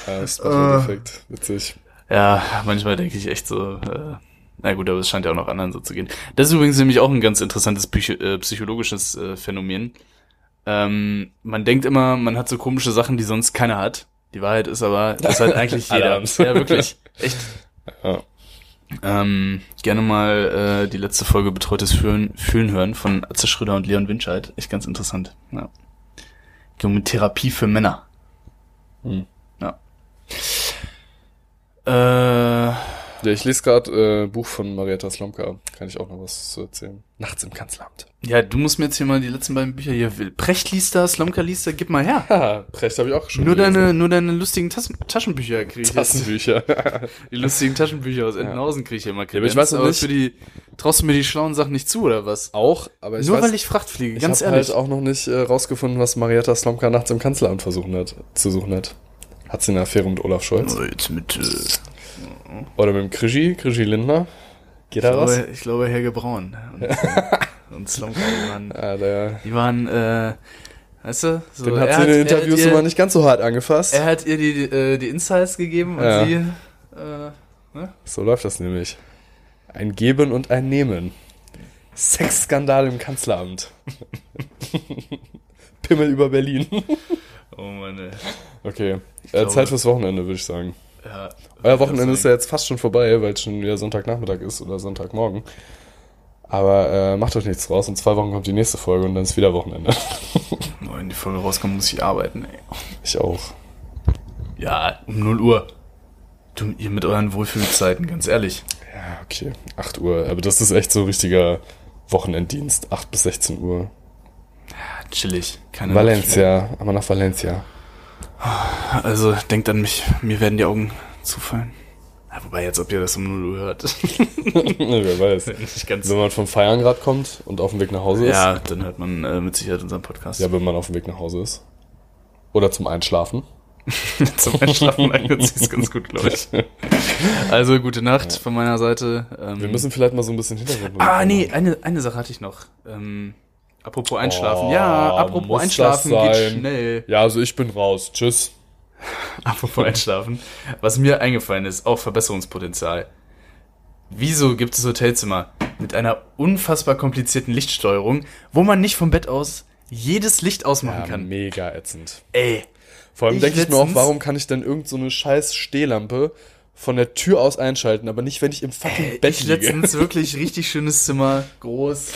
Ja, Spotlight-Effekt. Witzig. Ja, manchmal denke ich echt so, äh, na gut, aber es scheint ja auch noch anderen so zu gehen. Das ist übrigens nämlich auch ein ganz interessantes Psycho äh, psychologisches äh, Phänomen. Ähm, man denkt immer, man hat so komische Sachen, die sonst keiner hat. Die Wahrheit ist aber, das hat eigentlich jeder. Ja, wirklich. Echt. Ja. Ähm, gerne mal äh, die letzte Folge Betreutes Fühlen, Fühlen hören von Atze Schröder und Leon Winscheid. Echt ganz interessant. Ja. Ging um Therapie für Männer. Hm. Ja. Äh, Ja, ich lese gerade äh, Buch von Marietta Slomka. Kann ich auch noch was zu erzählen. Nachts im Kanzleramt. ja, du musst mir jetzt hier mal die letzten beiden Bücher hier. Precht liest da, Slomka liest da, gib mal her. Haha, Precht habe ich auch schon Nur gelesen. deine, nur deine lustigen Tas Taschenbücher kriege ich jetzt. Tassenbücher. Die lustigen Taschenbücher aus Entenhausen kriege ich immer aber ich weiß aber nicht- für die, traust du mir die schlauen Sachen nicht zu, oder was? auch, aber ich Nur weiß, weil ich Fracht fliege, ich ganz hab ehrlich. halt auch noch nicht äh, rausgefunden, was Marietta Slomka nachts im Kanzleramt versuchen hat, zu suchen hat. Hat sie eine Affäre mit Olaf Scholz? Jetzt mit, äh, Oder mit dem Krischi, Krischi Lindner? Geht da was? ich glaube Helge Braun und, und Slomka, die waren, der, die waren, äh, weißt du, so, den hat sie in den er Interviews ihr, immer nicht ganz so hart angefasst. Er hat ihr die, äh, die Insights gegeben und Ja. sie, äh, ne? So läuft das nämlich. Ein Geben und ein Nehmen. Sexskandal im Kanzleramt. Pimmel über Berlin. Oh Mann, ey. Okay, glaube- Zeit fürs Wochenende, würde ich sagen. Ja, Euer Wochenende ist ja jetzt fast schon vorbei, weil es schon wieder Sonntagnachmittag ist oder Sonntagmorgen. Aber äh, macht euch nichts draus. In zwei Wochen kommt die nächste Folge und dann ist wieder Wochenende. Wenn die Folge rauskommt, muss ich arbeiten, ey. Ich auch. Ja, um 0 Uhr. Du, ihr mit euren Wohlfühlzeiten, ganz ehrlich. Ja, okay. 8 Uhr. Aber das ist echt so richtiger Wochenenddienst. 8 bis 16 Uhr. Ja, chillig. Keine Valencia. Aber nach Valencia. Also, denkt an mich. Mir werden die Augen zufallen. Ja, wobei jetzt, ob ihr das um 0 Uhr hört. Wer weiß. Nicht ganz. Wenn man vom Feiern gerade kommt und auf dem Weg nach Hause ist. Ja, dann hört man äh, mit Sicherheit unseren Podcast. Ja, wenn man auf dem Weg nach Hause ist. Oder zum Einschlafen. Zum Einschlafen eignet sich ganz gut, glaube ich. Also, gute Nacht von meiner Seite. Ähm, Wir müssen vielleicht mal so ein bisschen Hintergrund. Ah, nee, eine, eine Sache hatte ich noch. Ähm, apropos Einschlafen. Oh, ja, apropos Einschlafen geht schnell. Ja, also ich bin raus. Tschüss. Apropos Einschlafen. Was mir eingefallen ist, auch Verbesserungspotenzial. Wieso gibt es Hotelzimmer mit einer unfassbar komplizierten Lichtsteuerung, wo man nicht vom Bett aus jedes Licht ausmachen Ja, kann? mega ätzend. Ey, Vor allem denke ich mir auch, warum kann ich denn irgend so eine scheiß Stehlampe von der Tür aus einschalten, aber nicht, wenn ich im fucking ey Bett ich liege. letztens wirklich richtig schönes Zimmer, groß.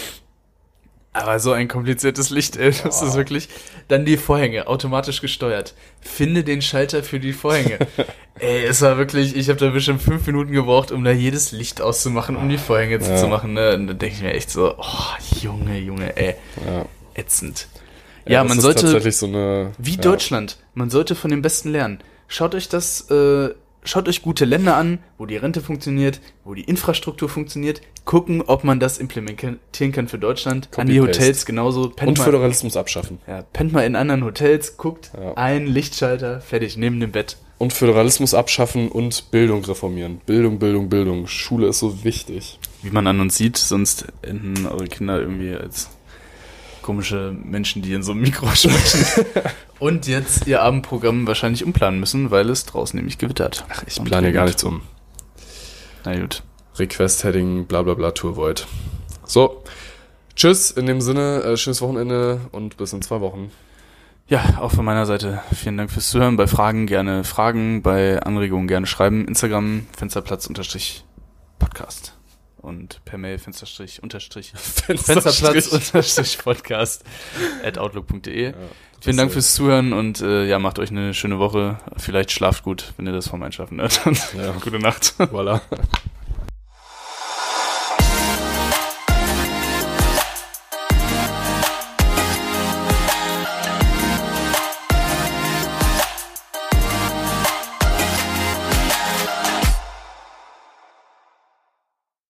Aber so ein kompliziertes Licht, ey, das ist wirklich. Dann die Vorhänge, automatisch gesteuert. Finde den Schalter für die Vorhänge. ey, es war wirklich, ich habe da bestimmt fünf Minuten gebraucht, um da jedes Licht auszumachen, um die Vorhänge Ja. zu machen. Ne? Und dann denke ich mir echt so, oh, Junge, Junge, ey, Ja, ätzend. Ja, das man sollte, tatsächlich so eine wie ja. Deutschland, man sollte von den Besten lernen. Schaut euch das, äh, schaut euch gute Länder an, wo die Rente funktioniert, wo die Infrastruktur funktioniert, gucken, ob man das implementieren kann für Deutschland. An die. Hotels genauso. Pennt und mal, Föderalismus abschaffen. ja, pennt mal in anderen Hotels, guckt, Ja. ein Lichtschalter, fertig, neben dem Bett. Und Föderalismus abschaffen und Bildung reformieren. Bildung, Bildung, Bildung. Schule ist so wichtig. Wie man an uns sieht, sonst enden eure Kinder irgendwie als komische Menschen, die in so einem Mikro sprechen. Und jetzt ihr Abendprogramm wahrscheinlich umplanen müssen, weil es draußen nämlich gewittert. Ach, Ich plane gar nichts um. Na gut. Request, Heading, bla bla bla, Tour Void. So. Tschüss, in dem Sinne, äh, schönes Wochenende und bis in zwei Wochen. Ja, auch von meiner Seite vielen Dank fürs Zuhören. Bei Fragen gerne Fragen, bei Anregungen gerne schreiben. Instagram Fensterplatz unterstrich Podcast. und per Mail Fensterstrich unterstrich Fensterstrich. Fensterplatz unterstrich Podcast at outlook.de. Ja, Vielen Dank fürs Zuhören und äh, ja, macht euch eine schöne Woche. Vielleicht schlaft gut, wenn ihr das vorm Einschlafen hört. Ja. Gute Nacht. Voilà.